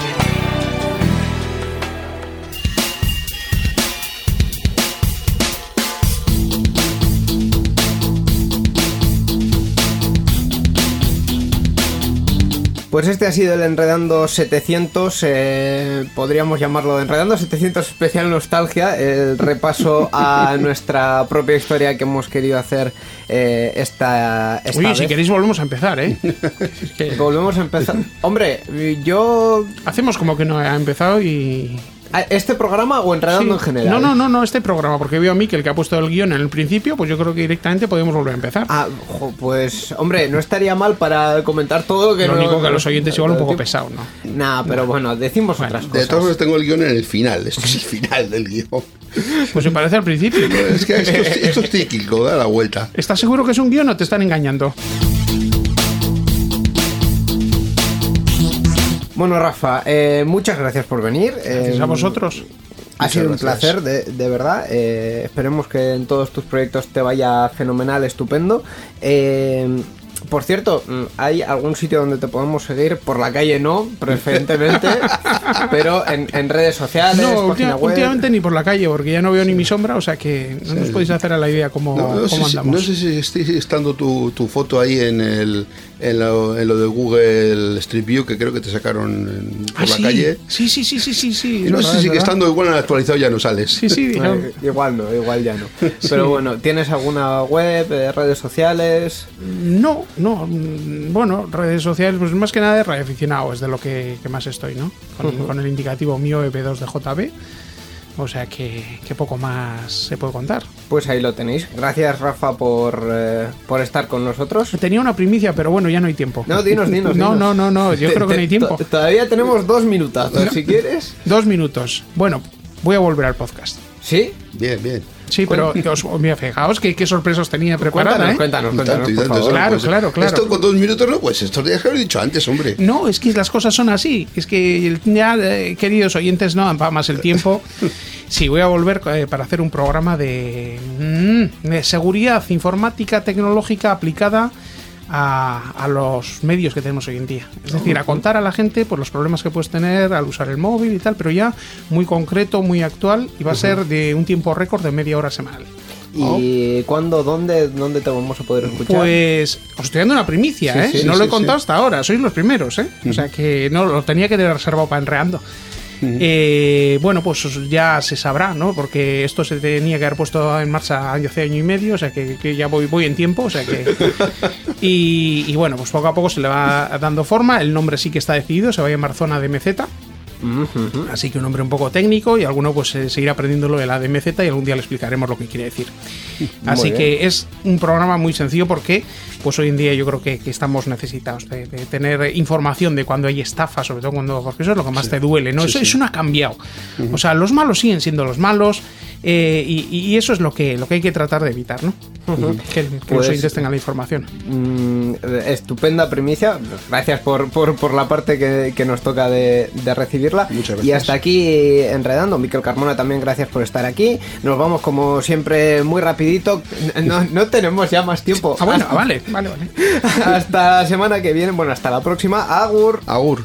A: Pues este ha sido el Enredando 700, eh, podríamos llamarlo Enredando 700 especial nostalgia, el repaso a nuestra propia historia que hemos querido hacer eh, esta, esta
C: Uy,
A: vez.
C: si queréis volvemos a empezar, ¿eh? Es que
A: Volvemos a empezar. Hombre, yo...
C: hacemos como que no ha empezado y...
A: ¿a ¿Este programa o Enredando
C: Sí.
A: en general?
C: No, no, no, no, este programa, porque veo a Mikel que ha puesto el guion en el principio, pues yo creo que directamente podemos volver a empezar.
A: Ah, jo, pues, hombre, no estaría mal para comentar todo. Que
C: Lo
A: no-
C: único que a los oyentes igual un poco pesado, ¿no?
A: Nah, pero bueno, decimos otras
B: De
A: cosas.
B: todos modos tengo el guion en el final, esto es el final del guion.
C: Pues se parece al principio.
B: Es que esto, es- esto es cíclico, da la vuelta.
C: ¿Estás seguro que es un guion o te están engañando?
A: Bueno, Rafa, eh, muchas gracias por venir.
C: Gracias
A: Eh,
C: a vosotros.
A: Ha
B: Muchas
A: sido un placer, de, de verdad. Eh, esperemos que en todos tus proyectos te vaya fenomenal, estupendo. Eh, por cierto, mm, ¿hay algún sitio donde te podemos seguir? Por la calle no, preferentemente, pero en, en redes sociales,
C: No,
A: página
C: última-
A: web.
C: últimamente ni por la calle, porque ya no veo ni mi sombra, o sea que no nos podéis hacer a la idea cómo,
B: No, no sé,
C: cómo
B: si,
C: andamos.
B: no sé si esté estando tu, tu foto ahí en, el, en, lo, en lo de Google Street View, que creo que te sacaron por
C: Ah,
B: la
C: sí.
B: calle.
C: Sí, sí, sí, sí, sí, sí.
B: No sé si estando igual en el actualizado ya no sales.
C: Sí, sí,
A: Eh, igual no, igual ya no. Pero bueno, ¿tienes alguna web, eh, redes sociales?
C: No, no. mm, Bueno, redes sociales, pues más que nada de radioaficionado, es de lo que, que más estoy, ¿no? Con, el indicativo mío EP2 de JB. O sea que, que poco más se puede contar.
A: Pues ahí lo tenéis. Gracias, Rafa, por, eh, por estar con nosotros.
C: Tenía una primicia, pero bueno, ya no hay tiempo.
A: No, dinos, dinos.
C: No,
A: dinos.
C: no, no, no, yo
A: Te-
C: creo que
A: te-
C: no hay tiempo.
A: to- Todavía tenemos dos minutazos, si quieres.
C: Dos minutos. Bueno, voy a volver al podcast.
A: ¿Sí?
B: Bien, bien.
C: Sí, pero os, mira, fijaos que, qué sorpresas tenía preparada,
A: Cuéntanos,
C: ¿eh?
A: cuéntanos, cuéntanos,
B: Y
A: por
B: tanto, y tanto,
A: favor.
C: Claro,
B: pues,
C: claro, claro.
B: Esto con dos minutos no, pues estos días que lo he dicho antes, hombre.
C: No, es que las cosas son así. Es que ya, eh, queridos oyentes, no va más el tiempo. Sí, voy a volver eh, para hacer un programa de, mm, de seguridad informática tecnológica aplicada a, a los medios que tenemos hoy en día. Es decir, a contar a la gente pues, los problemas que puedes tener al usar el móvil y tal, pero ya muy concreto, muy actual y va a ser de un tiempo récord de media hora semanal.
A: ¿Y cuándo, dónde, dónde te vamos a poder escuchar?
C: Pues os estoy dando una primicia,
A: Sí,
C: ¿eh?
A: sí,
C: no
A: sí,
C: lo he contado hasta ahora, sois los primeros, ¿eh? O sea que no lo tenía que tener reservado para enreando. Eh, bueno, pues ya se sabrá, ¿no? Porque esto se tenía que haber puesto en marcha hace año y medio, o sea que, que ya voy, voy en tiempo, o sea que. Y, y bueno, pues poco a poco se le va dando forma. El nombre sí que está decidido, se va a llamar Zona Así que un nombre un poco técnico y alguno pues eh, seguirá aprendiendo lo de la DMZ y algún día le explicaremos lo que quiere decir. Así que es un programa muy sencillo porque pues hoy en día yo creo que, que estamos necesitados de, de tener información de cuando hay estafa, sobre todo cuando porque eso es lo que más te duele, ¿no?
B: Sí,
C: eso,
B: sí.
C: eso no ha cambiado. O sea, los malos siguen siendo los malos eh, y, y eso es lo que, lo que hay que tratar de evitar, ¿no? Que, que los
A: Pues-
C: oyentes tengan la información.
A: Mm, estupenda primicia. Gracias por, por, por la parte que, que nos toca de, de recibirla.
B: Muchas
A: Y
B: gracias.
A: hasta aquí enredando. Miquel Carmona también gracias por estar aquí. Nos vamos como siempre muy rapidito. No, no tenemos ya más tiempo.
C: Ah, bueno,
A: Hasta-
C: vale, vale, vale.
A: Hasta la semana que viene. Bueno, hasta la próxima. Agur.
B: Agur.